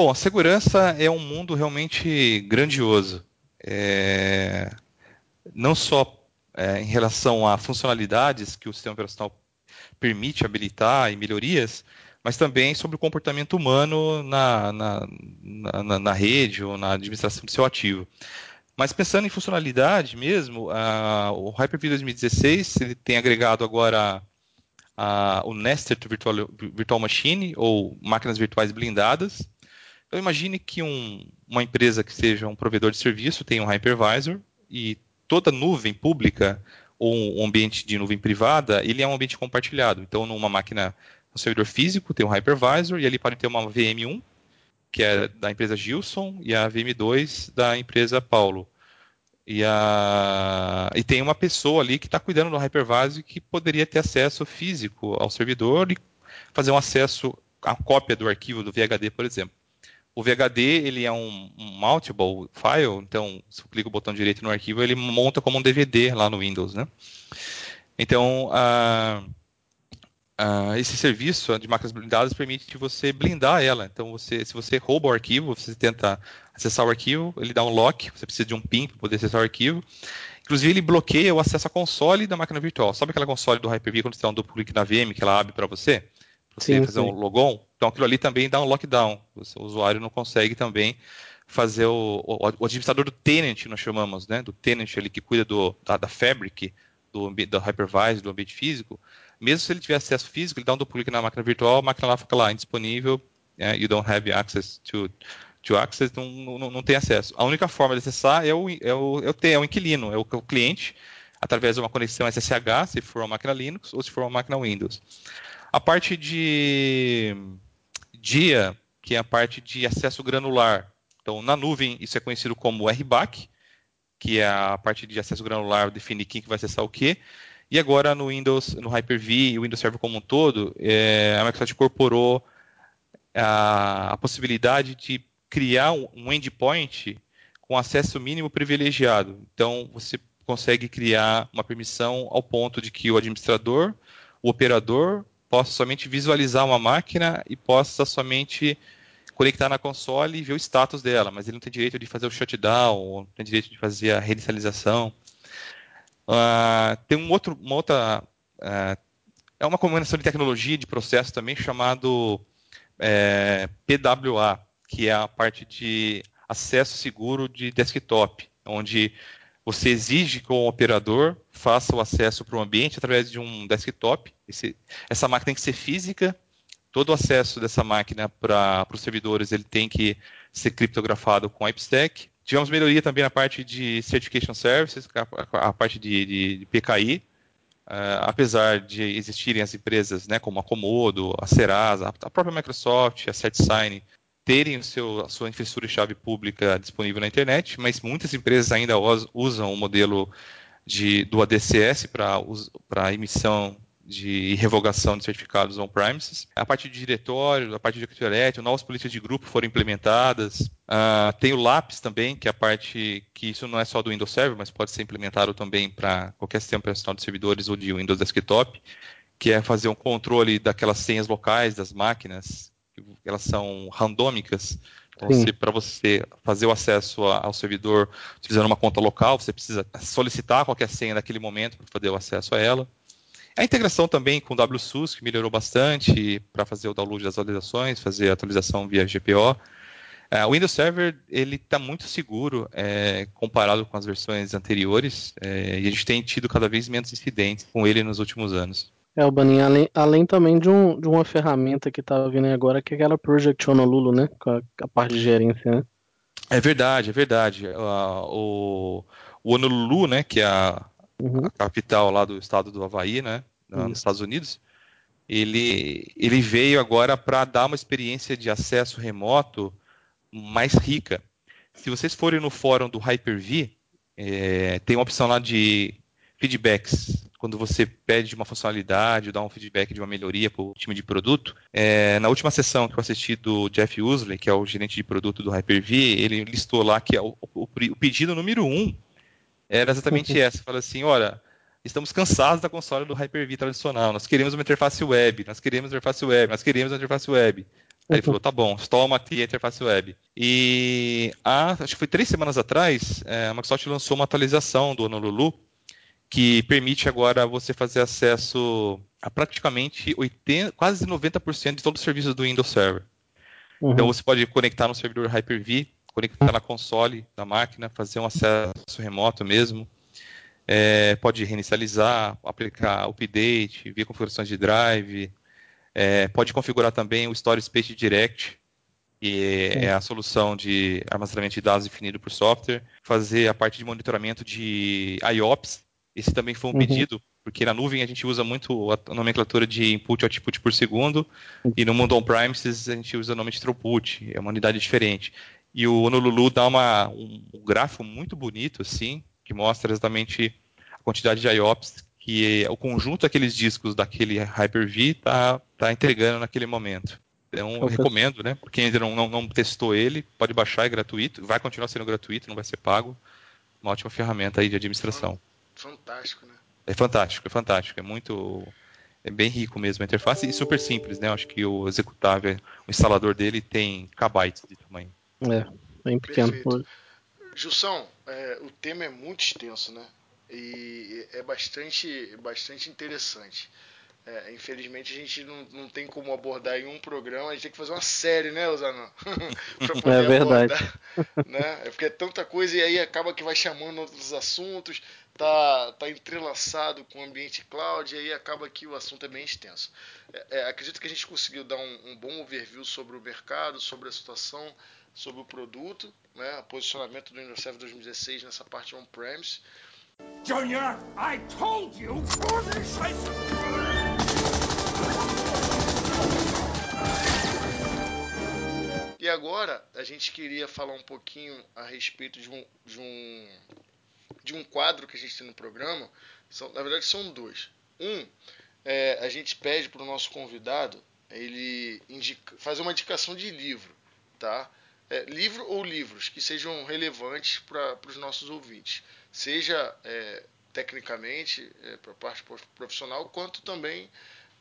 Bom, a segurança é um mundo realmente grandioso. É... Não só é, em relação a funcionalidades que o sistema operacional permite habilitar e melhorias, mas também sobre o comportamento humano na, na, na, na rede ou na administração do seu ativo. Mas pensando em funcionalidade mesmo, a, o Hyper-V 2016 ele tem agregado agora a, o Nested Virtual, Virtual Machine, ou máquinas virtuais blindadas. Então imagine que um, uma empresa que seja um provedor de serviço tem um hypervisor e toda nuvem pública ou um ambiente de nuvem privada, ele é um ambiente compartilhado. Então, numa máquina um servidor físico, tem um hypervisor, e ali pode ter uma VM1, que é da empresa Gilson, e a VM2 da empresa Paulo. E, a... e tem uma pessoa ali que está cuidando do hypervisor que poderia ter acesso físico ao servidor e fazer um acesso à cópia do arquivo do VHD, por exemplo. O VHD ele é um, um mountable file, então se eu clico o botão direito no arquivo, ele monta como um DVD lá no Windows, né? Então, Uh, esse serviço de máquinas blindadas permite você blindar ela. Então, você, se você rouba o arquivo, você tenta acessar o arquivo, ele dá um lock, você precisa de um PIN para poder acessar o arquivo. Inclusive, ele bloqueia o acesso à console da máquina virtual. Sabe aquela console do Hyper-V quando você dá um duplo clique na VM que ela abre para você? Você sim, fazer sim. um logon? Então, aquilo ali também dá um lockdown. O usuário não consegue também fazer o, o, o administrador do tenant, nós chamamos, né? Do tenant ali que cuida do, da, da fabric, do, do hypervisor, do ambiente físico mesmo se ele tiver acesso físico, ele dá um duplo clique na máquina virtual, a máquina lá fica lá, indisponível, é, you don't have access to, to access, não, não, não tem acesso. A única forma de acessar é o, é o, é o, é o inquilino, é o, é o cliente, através de uma conexão SSH, se for uma máquina Linux ou se for uma máquina Windows. A parte de dia, que é a parte de acesso granular. Então, na nuvem, isso é conhecido como RBAC, que é a parte de acesso granular, definir quem que vai acessar o quê. E agora no Windows, no Hyper-V e o Windows Server como um todo, é, a Microsoft incorporou a, a, possibilidade de criar um, um endpoint com acesso mínimo privilegiado. Então, você consegue criar uma permissão ao ponto de que o administrador, o operador, possa somente visualizar uma máquina e possa somente conectar na console e ver o status dela, mas ele não tem direito de fazer o shutdown, não tem direito de fazer a reinicialização. Uh, tem um outro, uma outra. Uh, é uma combinação de tecnologia de processo também chamado é, PWA, que é a parte de acesso seguro de desktop, onde você exige que o operador faça o acesso para o ambiente através de um desktop. Esse, essa máquina tem que ser física, todo o acesso dessa máquina para os servidores ele tem que ser criptografado com IPsec. Tivemos melhoria também na parte de Certification Services, a, a parte de, de, de PKI, Uh, apesar de existirem as empresas né, como a Comodo, a Serasa, a própria Microsoft, a CertSign, terem o seu, a sua infraestrutura chave pública disponível na internet, mas muitas empresas ainda usam o modelo de, do ADCS para emissão de revogação de certificados on-premises. A parte de diretório, a parte de directory novas políticas de grupo foram implementadas. Uh, tem o LAPS também, que é a parte que isso não é só do Windows Server, mas pode ser implementado também para qualquer sistema operacional de servidores ou de Windows Desktop, que é fazer um controle daquelas senhas locais das máquinas, elas são randômicas. Então, para você fazer o acesso ao servidor utilizando uma conta local, você precisa solicitar qualquer senha naquele momento para fazer o acesso a ela. A integração também com o WSUS, que melhorou bastante para fazer o download das atualizações, fazer a atualização via GPO. É, o Windows Server ele está muito seguro é, comparado com as versões anteriores é, e a gente tem tido cada vez menos incidentes com ele nos últimos anos. É, o Baninha, além, além também de, um, de uma ferramenta que está vindo agora, que é aquela Project Honolulu, né? Com a, a parte de gerência, né? É verdade, é verdade. Uh, o, o Honolulu, né, que é a, uhum. a capital lá do estado do Havaí, né, nos Estados Unidos, ele, ele veio agora para dar uma experiência de acesso remoto mais rica. Se vocês forem no fórum do Hyper-V, é, tem uma opção lá de feedbacks. Quando você pede uma funcionalidade, dá um feedback de uma melhoria para o time de produto. É, na última sessão que eu assisti do Jeff Usley, que é o gerente de produto do Hyper-V, ele listou lá que é o, o, o pedido número um era exatamente uhum. essa. Fala assim, olha, estamos cansados da console do Hyper-V tradicional. Nós queremos uma interface web, nós queremos uma interface web, nós queremos uma interface web. Aí ele falou, tá bom, toma aqui a interface web. E há, acho que foi três semanas atrás, é, a Microsoft lançou uma atualização do Honolulu que permite agora você fazer acesso a praticamente 80, quase 90% de todos os serviços do Windows Server. Uhum. Então você pode conectar no servidor Hyper-V conectar na console da máquina, fazer um acesso remoto mesmo. É, pode reinicializar, aplicar update, ver configurações de drive. É, pode configurar também o Storage Space Direct, que é, é a solução de armazenamento de dados definido por software. Fazer a parte de monitoramento de IOPS. Esse também foi um uhum. pedido, porque na nuvem a gente usa muito a nomenclatura de input e output por segundo, e no mundo on-premises a gente usa o nome de throughput, é uma unidade diferente. E o Honolulu dá uma, um, um gráfico muito bonito, assim, que mostra exatamente a quantidade de IOPS que o conjunto daqueles discos daquele Hyper-V está tá entregando naquele momento. Então, eu recomendo, né? Quem ainda não, não, não, testou ele, pode baixar, é gratuito. Vai continuar sendo gratuito, não vai ser pago. Uma ótima ferramenta aí de administração. Fantástico, né? É fantástico, é fantástico. É muito. É bem rico mesmo a interface e super simples, né? Eu acho que o executável, o instalador dele tem kbytes de tamanho. É, bem pequeno. Perfeito. Jussão, é, o tema é muito extenso, né? E é bastante, bastante interessante. É, infelizmente a gente não, não tem como abordar em um programa, a gente tem que fazer uma série, né, é poder é verdade. abordar. Né? É porque é tanta coisa e aí acaba que vai chamando outros assuntos, tá, tá entrelaçado com o ambiente cloud, e aí acaba que o assunto é bem extenso. É, é, acredito que a gente conseguiu dar um, um bom overview sobre o mercado, sobre a situação, sobre o produto, né, o posicionamento do Windows Server 2016 nessa parte on-premise. Junior, I told you. E agora a gente queria falar um pouquinho a respeito de um, de um, de um quadro que a gente tem no programa. São, na verdade são dois. Um, é, a gente pede para o nosso convidado ele indica, fazer uma indicação de livro, tá? é, livro ou livros que sejam relevantes para os nossos ouvintes, seja é, tecnicamente é, para a parte profissional, quanto também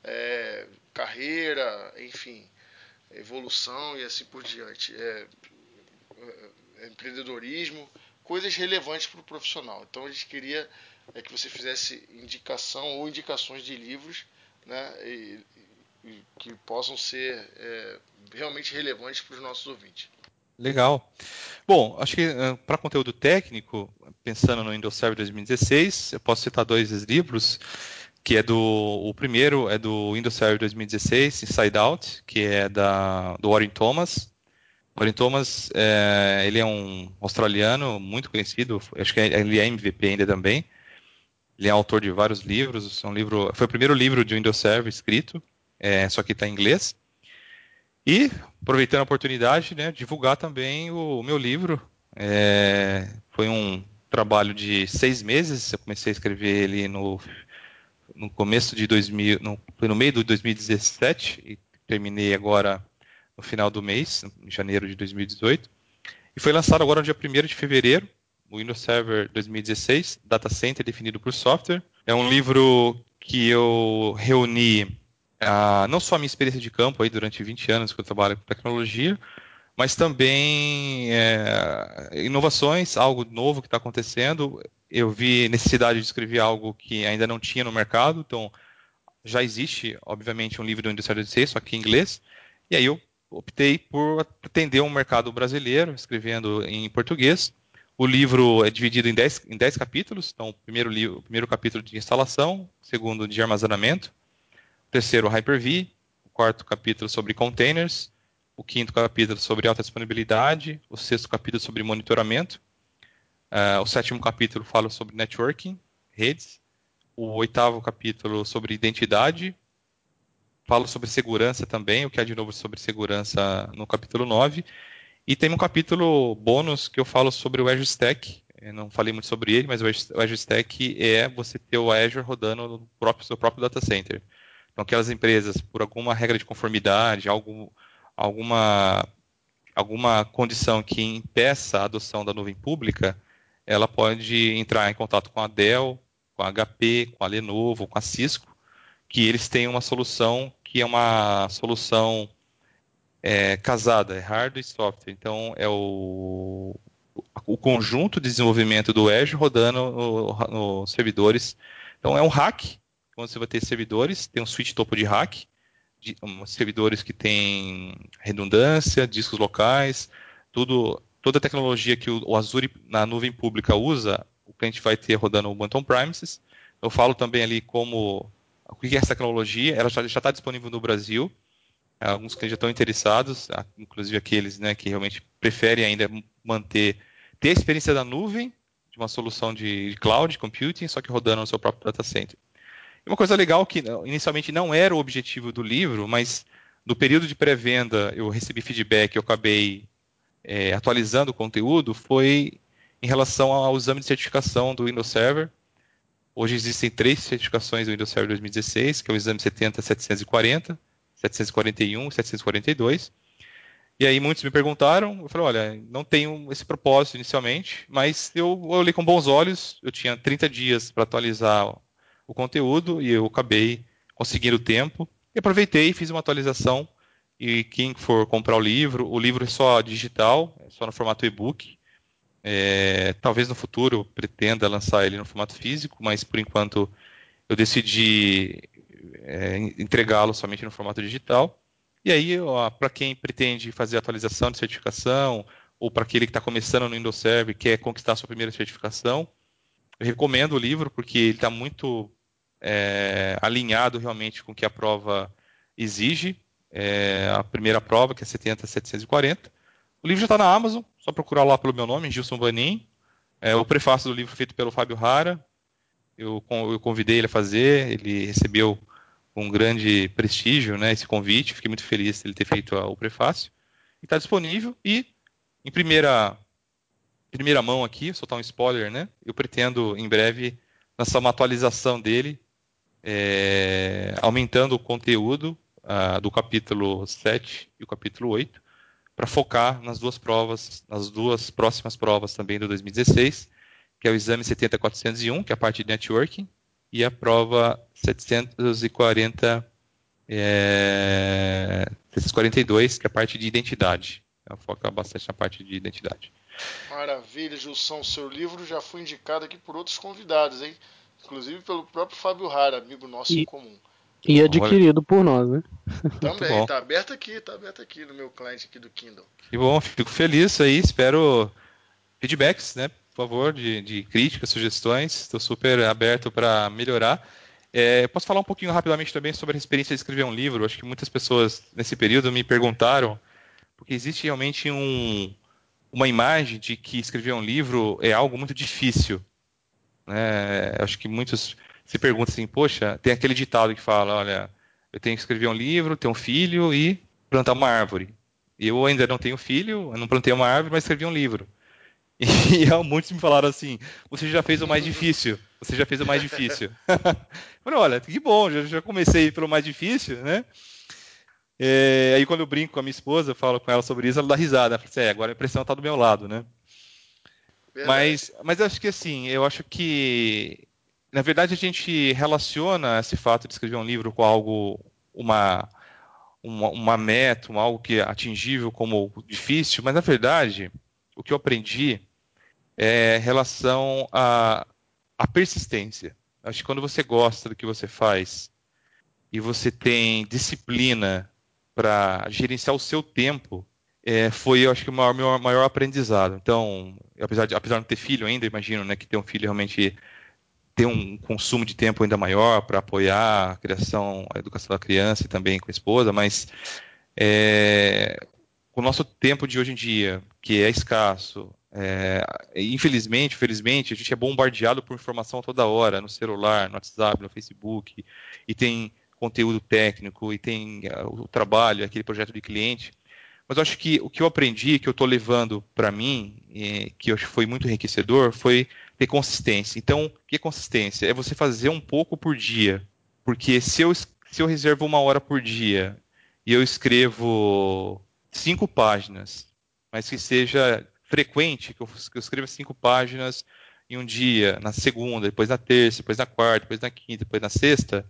é, carreira, enfim, evolução e assim por diante, é, empreendedorismo, coisas relevantes para o profissional. Então a gente queria que você fizesse indicação ou indicações de livros, né, e, e que possam ser realmente relevantes para os nossos ouvintes. Legal. Bom, acho que uh, para conteúdo técnico, pensando no Windows Server 2016, eu posso citar dois livros, que é do o primeiro é do Windows Server 2016, Inside Out, que é da do Warren Thomas. Warren Thomas, é, ele é um australiano muito conhecido, acho que ele é MVP ainda também. Ele é autor de vários livros, é um livro, foi o primeiro livro de Windows Server escrito, é, só que está em inglês. E, aproveitando a oportunidade, né, divulgar também o, o meu livro. É, foi um trabalho de seis meses, eu comecei a escrever ele no, no começo de 2000, no, no meio de 2017 e terminei agora no final do mês, em janeiro de 2018. E foi lançado agora no dia 1 de fevereiro, o Windows Server 2016, Data Center definido por software. É um livro que eu reuni ah, não só a minha experiência de campo aí durante 20 anos que eu trabalho com tecnologia, mas também é, inovações, algo novo que está acontecendo. Eu vi necessidade de escrever algo que ainda não tinha no mercado, então já existe, obviamente, um livro do Indústria 16, só que em inglês, e aí eu optei por atender um mercado brasileiro, escrevendo em português. O livro é dividido em 10, em 10 capítulos, então o primeiro, livro, o primeiro capítulo de instalação, o segundo de armazenamento, o terceiro Hyper-V, o quarto capítulo sobre containers, o quinto capítulo sobre alta disponibilidade, o sexto capítulo sobre monitoramento, uh, o sétimo capítulo fala sobre networking, redes, o oitavo capítulo sobre identidade, falo sobre segurança também, o que há de novo sobre segurança no capítulo 9, e tem um capítulo bônus que eu falo sobre o Azure Stack, eu não falei muito sobre ele, mas o Azure Stack é você ter o Azure rodando no próprio, seu próprio data center. Então, aquelas empresas, por alguma regra de conformidade, algum, alguma, alguma condição que impeça a adoção da nuvem pública, ela pode entrar em contato com a Dell, com a HP, com a Lenovo, com a Cisco, que eles têm uma solução que é uma solução é, casada, é hardware e software. Então, é o, o conjunto de desenvolvimento do Azure rodando nos no servidores. Então, é um hack quando você vai ter servidores, tem um switch topo de rack, de, um, servidores que tem redundância, discos locais, tudo, toda a tecnologia que o, o, Azure na nuvem pública usa, o cliente vai ter rodando o Ubuntu Premises. Eu falo também ali como o que é essa tecnologia, ela já está disponível no Brasil. Alguns clientes já estão interessados, inclusive aqueles né, que realmente preferem ainda manter, ter a experiência da nuvem, de uma solução de, cloud computing, só que rodando no seu próprio data center. Uma coisa legal que inicialmente não era o objetivo do livro, mas no período de pré-venda eu recebi feedback, eu acabei é, atualizando o conteúdo, foi em relação ao exame de certificação do Windows Server. Hoje existem três certificações do Windows Server 2016, que é o exame 70740, 741 e 742. E aí muitos me perguntaram, eu falei, olha, não tenho esse propósito inicialmente, mas eu olhei com bons olhos, eu tinha 30 dias para atualizar o conteúdo e eu acabei conseguindo tempo e aproveitei e fiz uma atualização. E quem for comprar o livro, o livro é só digital, é só no formato e-book. É, talvez no futuro eu pretenda lançar ele no formato físico, mas por enquanto eu decidi é, entregá-lo somente no formato digital. E aí, para quem pretende fazer atualização de certificação, ou para aquele que está começando no Windows Server e quer conquistar a sua primeira certificação, eu recomendo o livro porque ele está muito é, alinhado realmente com o que a prova exige. É, a primeira prova, que é 70740. O livro já está na Amazon, só procurar lá pelo meu nome, Gilson Vanin. É, o prefácio do livro feito pelo Fábio Rara. Eu, eu convidei ele a fazer, ele recebeu um grande prestígio né, esse convite, fiquei muito feliz ele ter feito o prefácio. E está disponível e, em primeira, primeira mão aqui, soltar um spoiler, né? Eu pretendo em breve lançar uma atualização dele é, aumentando o conteúdo uh, do capítulo 7 e o capítulo 8, para focar nas duas provas, nas duas próximas provas também do 2016, que é o exame 70401, que é a parte de networking, e a prova 740 é, 742, que é a parte de identidade. Ela foca bastante na parte de identidade. Maravilha, Gilson. Seu livro já foi indicado aqui por outros convidados, hein? Inclusive pelo próprio Fábio Rara, amigo nosso e, em comum. E adquirido por nós, né? Também, tá aberto aqui, tá aberto aqui no meu cliente aqui do Kindle. Que bom, fico feliz aí, espero feedbacks, né? Por favor, de, de críticas, sugestões. Estou super aberto para melhorar. É, posso falar um pouquinho rapidamente também sobre a experiência de escrever um livro? Acho que muitas pessoas nesse período me perguntaram, porque existe realmente um, uma imagem de que escrever um livro é algo muito difícil. Né? Acho que muitos se perguntam assim, poxa, tem aquele ditado que fala, olha, eu tenho que escrever um livro, ter um filho e plantar uma árvore. Eu ainda não tenho filho, eu não plantei uma árvore, mas escrevi um livro. E, muitos me falaram assim: você já fez o mais difícil. Você já fez o mais difícil. falei, olha, que bom, já, já comecei pelo mais difícil, né? É, aí quando eu brinco com a minha esposa, falo com ela sobre isso, ela dá risada. Ela fala assim, é, agora a impressão está do meu lado, né? Mas, mas eu acho que assim, eu acho que na verdade a gente relaciona esse fato de escrever um livro com algo, uma, uma, uma meta, um algo que é atingível como difícil, mas na verdade o que eu aprendi é relação à, à persistência. Acho que quando você gosta do que você faz e você tem disciplina para gerenciar o seu tempo, é, foi, eu acho que, o maior, meu maior aprendizado. Então, apesar de, apesar de não ter filho ainda, imagino né, que ter um filho realmente ter um consumo de tempo ainda maior para apoiar a criação, a educação da criança e também com a esposa, mas é, o nosso tempo de hoje em dia, que é escasso, é, infelizmente, felizmente, a gente é bombardeado por informação toda hora, no celular, no WhatsApp, no Facebook, e tem conteúdo técnico, e tem uh, o trabalho, aquele projeto de cliente. Mas eu acho que o que eu aprendi, que eu estou levando para mim, que eu acho que foi muito enriquecedor, foi ter consistência. Então, que é consistência? É você fazer um pouco por dia. Porque se eu, se eu reservo uma hora por dia e eu escrevo cinco páginas, mas que seja frequente, que eu, que eu escreva cinco páginas em um dia, na segunda, depois na terça, depois na quarta, depois na quinta, depois na sexta.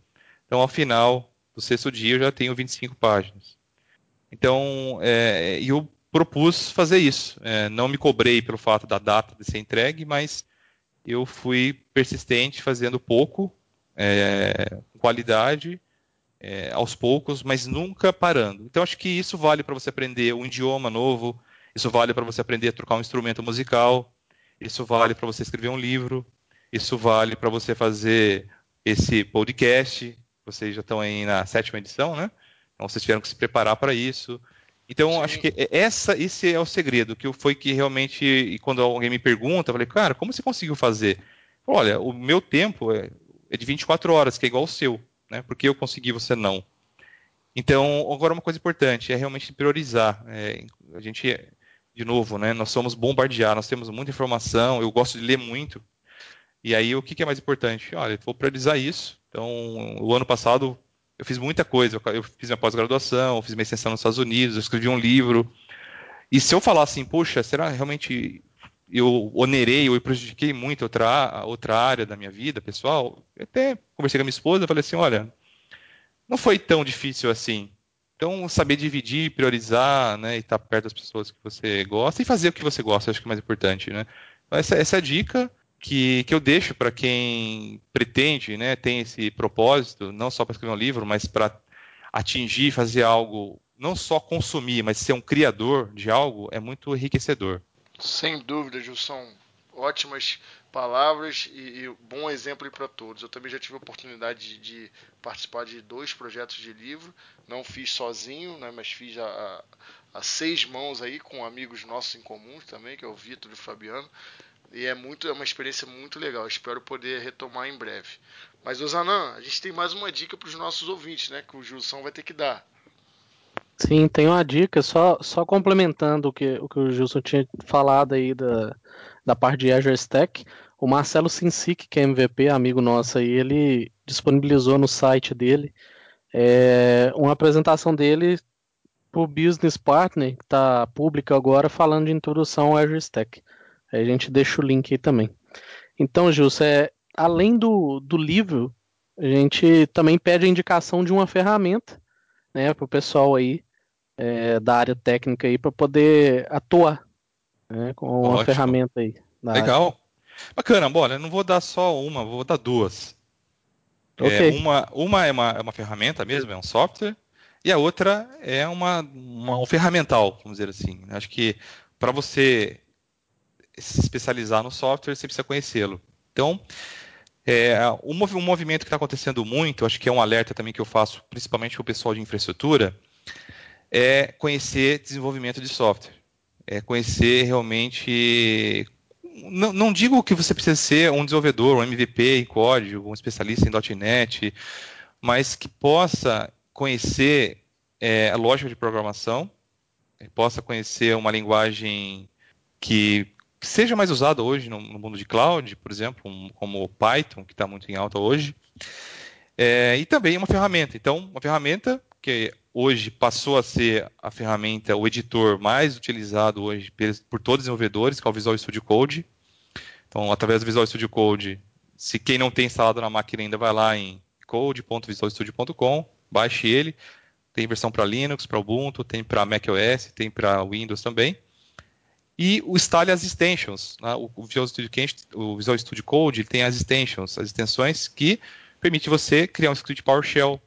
Então, ao final do sexto dia, eu já tenho 25 páginas. Então, é, eu propus fazer isso. É, não me cobrei pelo fato da data de ser entregue, mas eu fui persistente, fazendo pouco, é, qualidade, é, aos poucos, mas nunca parando. Então acho que isso vale para você aprender um idioma novo, isso vale para você aprender a trocar um instrumento musical, isso vale para você escrever um livro, isso vale para você fazer esse podcast. Vocês já estão aí na sétima edição, né? Então vocês tiveram que se preparar para isso. Então Sim. acho que essa, esse é o segredo que foi que realmente, e quando alguém me pergunta, eu falei, cara, como você conseguiu fazer? Olha, o meu tempo é, é de 24 horas, que é igual ao seu né? Porque eu consegui, você não. Então, agora uma coisa importante é realmente priorizar. É, a gente, de novo, né? Nós somos bombardeados, nós temos muita informação. Eu gosto de ler muito. E aí, o que, que é mais importante? Olha, vou priorizar isso. Então, o ano passado eu fiz muita coisa. Eu fiz minha pós-graduação, fiz minha extensão nos Estados Unidos, eu escrevi um livro. E se eu falar assim, poxa, será realmente eu onerei ou prejudiquei muito outra, outra área da minha vida pessoal, eu até conversei com a minha esposa e falei assim, olha, não foi tão difícil assim. Então, saber dividir, priorizar, né, e estar perto das pessoas que você gosta e fazer o que você gosta, acho que é mais importante, né. Então, essa, essa é a dica que, que eu deixo para quem pretende, né, tem esse propósito, não só para escrever um livro, mas para atingir, fazer algo, não só consumir, mas ser um criador de algo, é muito enriquecedor. Sem dúvida, Gilson. Ótimas palavras e, e bom exemplo para todos. Eu também já tive a oportunidade de, de, participar de dois projetos de livro. Não fiz sozinho, né, mas fiz a, a, a, seis mãos aí com amigos nossos em comuns também, que é o Vitor e o Fabiano. E é muito, é uma experiência muito legal. Espero poder retomar em breve. Mas, Osanã, a gente tem mais uma dica para os nossos ouvintes, né? Que o Gilson vai ter que dar. Sim, tem uma dica, só, só complementando o que, o que o Gilson tinha falado aí da, da parte de Azure Stack, o Marcelo Sinsic, que é MVP, amigo nosso aí, ele disponibilizou no site dele é, uma apresentação dele para o Business Partner, que está pública agora, falando de introdução ao Azure Stack. Aí a gente deixa o link aí também. Então, Gilson, é, além do, do livro, a gente também pede a indicação de uma ferramenta né, para o pessoal aí é, da área técnica aí para poder atuar né, com uma Ótimo. ferramenta aí. Legal. Área. Bacana, eu não vou dar só uma, vou dar duas. Okay. É, uma uma é, uma é uma ferramenta mesmo, é um software, e a outra é uma, uma um ferramental, vamos dizer assim. Acho que para você se especializar no software, você precisa conhecê-lo. Então, é, um, movimento que está acontecendo muito, acho que é um alerta também que eu faço, principalmente para o pessoal de infraestrutura, é conhecer desenvolvimento de software. É conhecer realmente. Não, não digo que você precisa ser um desenvolvedor, um MVP em código, um especialista em .NET, mas que possa conhecer é, a lógica de programação, possa conhecer uma linguagem que seja mais usada hoje no, no, mundo de cloud, por exemplo, um, como o Python, que está muito em alta hoje, é, e também uma ferramenta. Então, uma ferramenta que hoje passou a ser a ferramenta, o editor mais utilizado hoje por todos os desenvolvedores, que é o Visual Studio Code. Então, através do Visual Studio Code, se quem não tem instalado na máquina ainda, vai lá em code.visualstudio.com, baixe ele. Tem versão para Linux, para Ubuntu, tem para macOS, tem para Windows também. E o instale as extensions. Né? O, Visual Studio, o Visual Studio Code tem as extensions, as extensões que permite você criar um script PowerShell,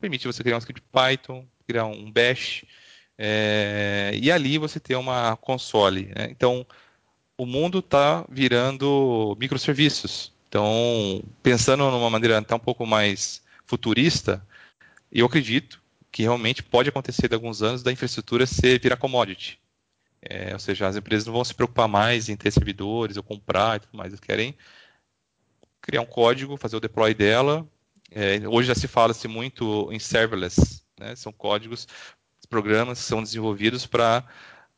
permite você criar um script Python, criar um Bash, é, e ali você tem uma console. Né? Então, o mundo está virando microserviços. Então, pensando numa maneira até um pouco mais futurista, eu acredito que realmente pode acontecer de alguns anos da infraestrutura ser virar commodity. É, ou seja, as empresas não vão se preocupar mais em ter servidores ou comprar e tudo mais. Eles querem criar um código, fazer o deploy dela. É, hoje já se fala-se muito em serverless. Né? São códigos, programas que são desenvolvidos para.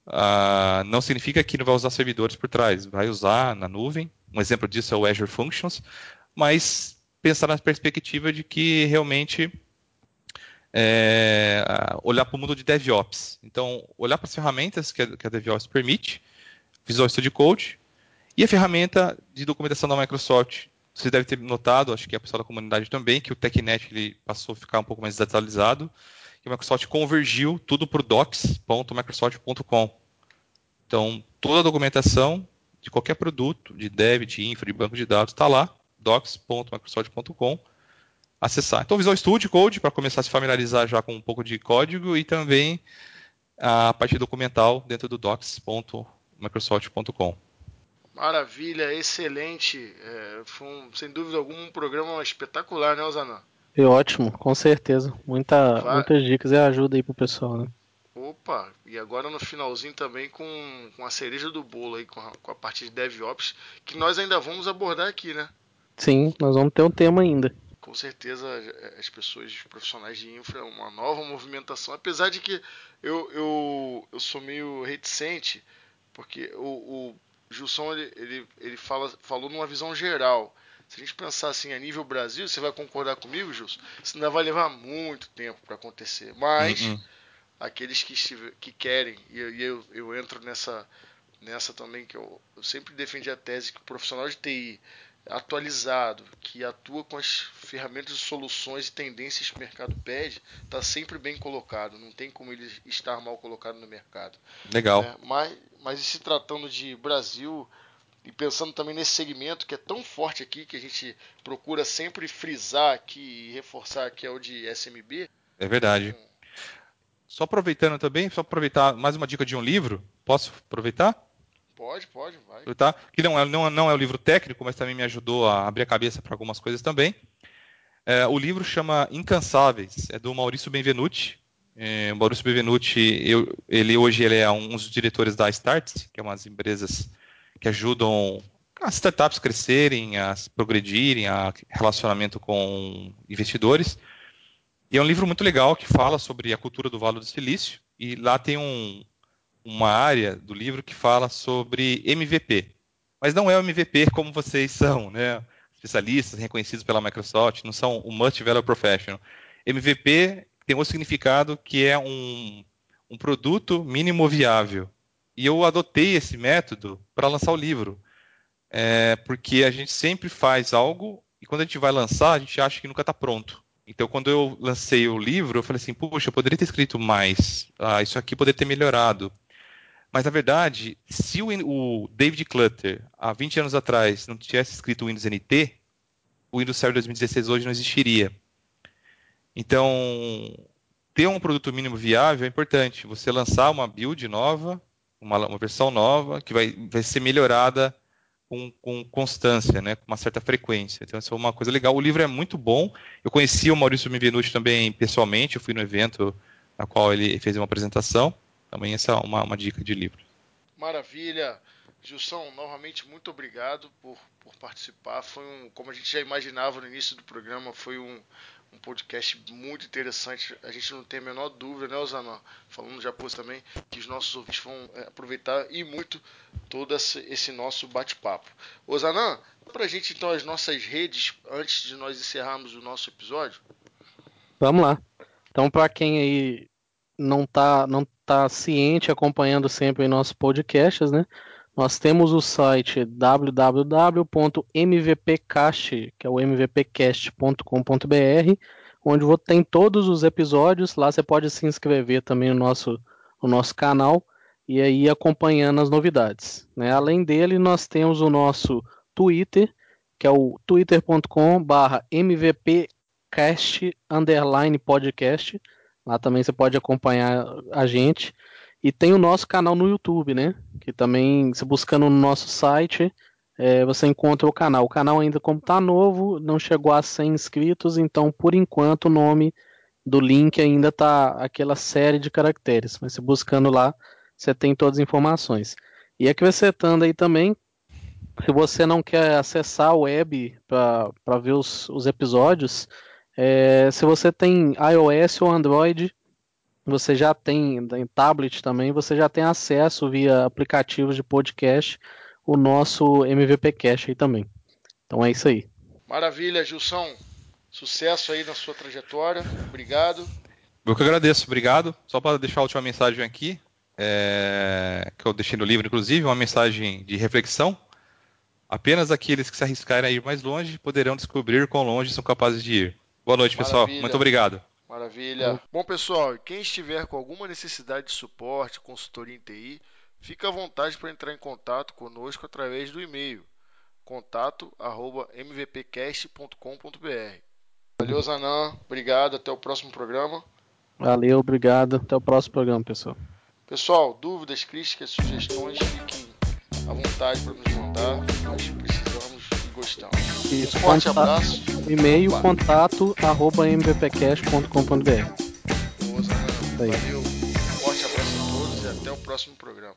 Uh, não significa que não vai usar servidores por trás, vai usar na nuvem, um exemplo disso é o Azure Functions, mas pensar na perspectiva de que realmente é, olhar para o mundo de DevOps. Então, olhar para as ferramentas que a, que a DevOps permite, Visual Studio Code, e a ferramenta de documentação da Microsoft. Você deve ter notado, acho que a pessoa da comunidade também, que o TechNet ele passou a ficar um pouco mais desatualizado, e a Microsoft convergiu tudo para o docs.microsoft.com. Então, toda a documentação de qualquer produto, de dev, de infra, de banco de dados, está lá, docs.microsoft.com, acessar. Então, Visual Studio Code, para começar a se familiarizar já com um pouco de código, e também a parte documental dentro do docs.microsoft.com. Maravilha, excelente. É, foi um, sem dúvida alguma um programa espetacular, né, Osana? Foi ótimo, com certeza. Muita, muitas dicas e ajuda aí pro pessoal, né? Opa, e agora no finalzinho também com, com a cereja do bolo aí, com a, com a parte de DevOps, que nós ainda vamos abordar aqui, né? Sim, nós vamos ter um tema ainda. Com certeza as pessoas, os profissionais de infra, uma nova movimentação, apesar de que eu, eu, eu sou meio reticente, porque o, o Gilson ele, ele, ele fala, falou numa visão geral. Se a gente pensar assim a nível Brasil, você vai concordar comigo, Gilson? Isso ainda vai levar muito tempo para acontecer. Mas uhum aqueles que, que querem, e eu, eu, eu, entro nessa, nessa também, que eu, eu sempre defendi a tese que o profissional de TI atualizado, que atua com as ferramentas e soluções e tendências que o mercado pede, está sempre bem colocado. Não tem como ele estar mal colocado no mercado. Legal. É, mas, mas se tratando de Brasil e pensando também nesse segmento que é tão forte aqui, que a gente procura sempre frisar aqui e reforçar, que é o de SMB. É verdade. Então, só aproveitando também, só aproveitar mais uma dica de um livro. Posso aproveitar? Pode, pode, vai. Tá? Que não é, não, não é um livro técnico, mas também me ajudou a abrir a cabeça para algumas coisas também. É, o livro chama Incansáveis, é do Maurício Benvenuti. É, o Maurício Benvenuti, eu, ele hoje ele é um dos diretores da Starts, que é umas empresas que ajudam as startups crescerem, a progredirem, a relacionamento com investidores. E é um livro muito legal que fala sobre a cultura do Vale do Silício. E lá tem um, uma área do livro que fala sobre MVP. Mas não é o MVP como vocês são, né? Especialistas reconhecidos pela Microsoft, não são o Much Value Professional. MVP tem outro significado que é um, um produto mínimo viável. E eu adotei esse método para lançar o livro. É, porque a gente sempre faz algo e quando a gente vai lançar, a gente acha que nunca está pronto. Então, quando eu lancei o livro, eu falei assim, puxa, eu poderia ter escrito mais. Ah, isso aqui poderia ter melhorado. Mas, na verdade, se o, o David Clutter, há 20 anos atrás, não tivesse escrito o Windows NT, o Windows Server 2016 hoje não existiria. Então, ter um produto mínimo viável é importante. Você lançar uma build nova uma, uma versão nova que vai, vai ser melhorada com, com, constância, né, com uma certa frequência. Então, isso é uma coisa legal. O livro é muito bom. Eu conheci o Maurício Mivenuti também pessoalmente. Eu fui no evento na qual ele fez uma apresentação. Também essa é uma, uma dica de livro. Maravilha. Gilson, novamente muito obrigado por, por participar. Foi um, como a gente já imaginava no início do programa, foi um, um podcast muito interessante. A gente não tem a menor dúvida, né, Osana? Falando já pôs também, que os nossos ouvintes vão é, aproveitar e muito todo esse, esse nosso bate-papo. Osana, para a gente então as nossas redes antes de nós encerrarmos o nosso episódio. Vamos lá. Então, para quem aí não está não tá ciente, acompanhando sempre nossos podcasts, né? Nós temos o site www.mvpcast, que é o mvpcast.com.br, onde tem todos os episódios. Lá você pode se inscrever também no nosso, no nosso canal e aí acompanhando as novidades. Né? Além dele, nós temos o nosso Twitter, que é o twitter.com/mvpcast_podcast. Lá também você pode acompanhar a gente. E tem o nosso canal no YouTube, né? Que também, se buscando no nosso site, é, você encontra o canal. O canal ainda como está novo, não chegou a 100 inscritos, então por enquanto o nome do link ainda tá aquela série de caracteres. Mas se buscando lá, você tem todas as informações. E acrescentando aí também, se você não quer acessar a web para ver os, os episódios, é, se você tem iOS ou Android, você já tem, em tablet também, você já tem acesso via aplicativos de podcast, o nosso MVP Cache aí também. Então é isso aí. Maravilha, Gilson. Sucesso aí na sua trajetória. Obrigado. Eu que agradeço, obrigado. Só para deixar a última mensagem aqui, é... que eu deixei no livro, inclusive, uma mensagem de reflexão. Apenas aqueles que se arriscarem a ir mais longe poderão descobrir quão longe são capazes de ir. Boa noite, Maravilha. pessoal. Muito obrigado. Maravilha. Bom, pessoal, quem estiver com alguma necessidade de suporte, consultoria em TI, fica à vontade para entrar em contato conosco através do e-mail contato@mvpcast.com.br. Valeu, Zanan. Obrigado. Até o próximo programa. Valeu, obrigado. Até o próximo programa, pessoal. Pessoal, dúvidas, críticas, sugestões, fiquem à vontade para nos mandar. Nós precisamos gostamos. Isso, forte contato, abraço. E-mail Opa. contato arroba mvpcast.com.br. Valeu. Forte abraço a todos e até o próximo programa.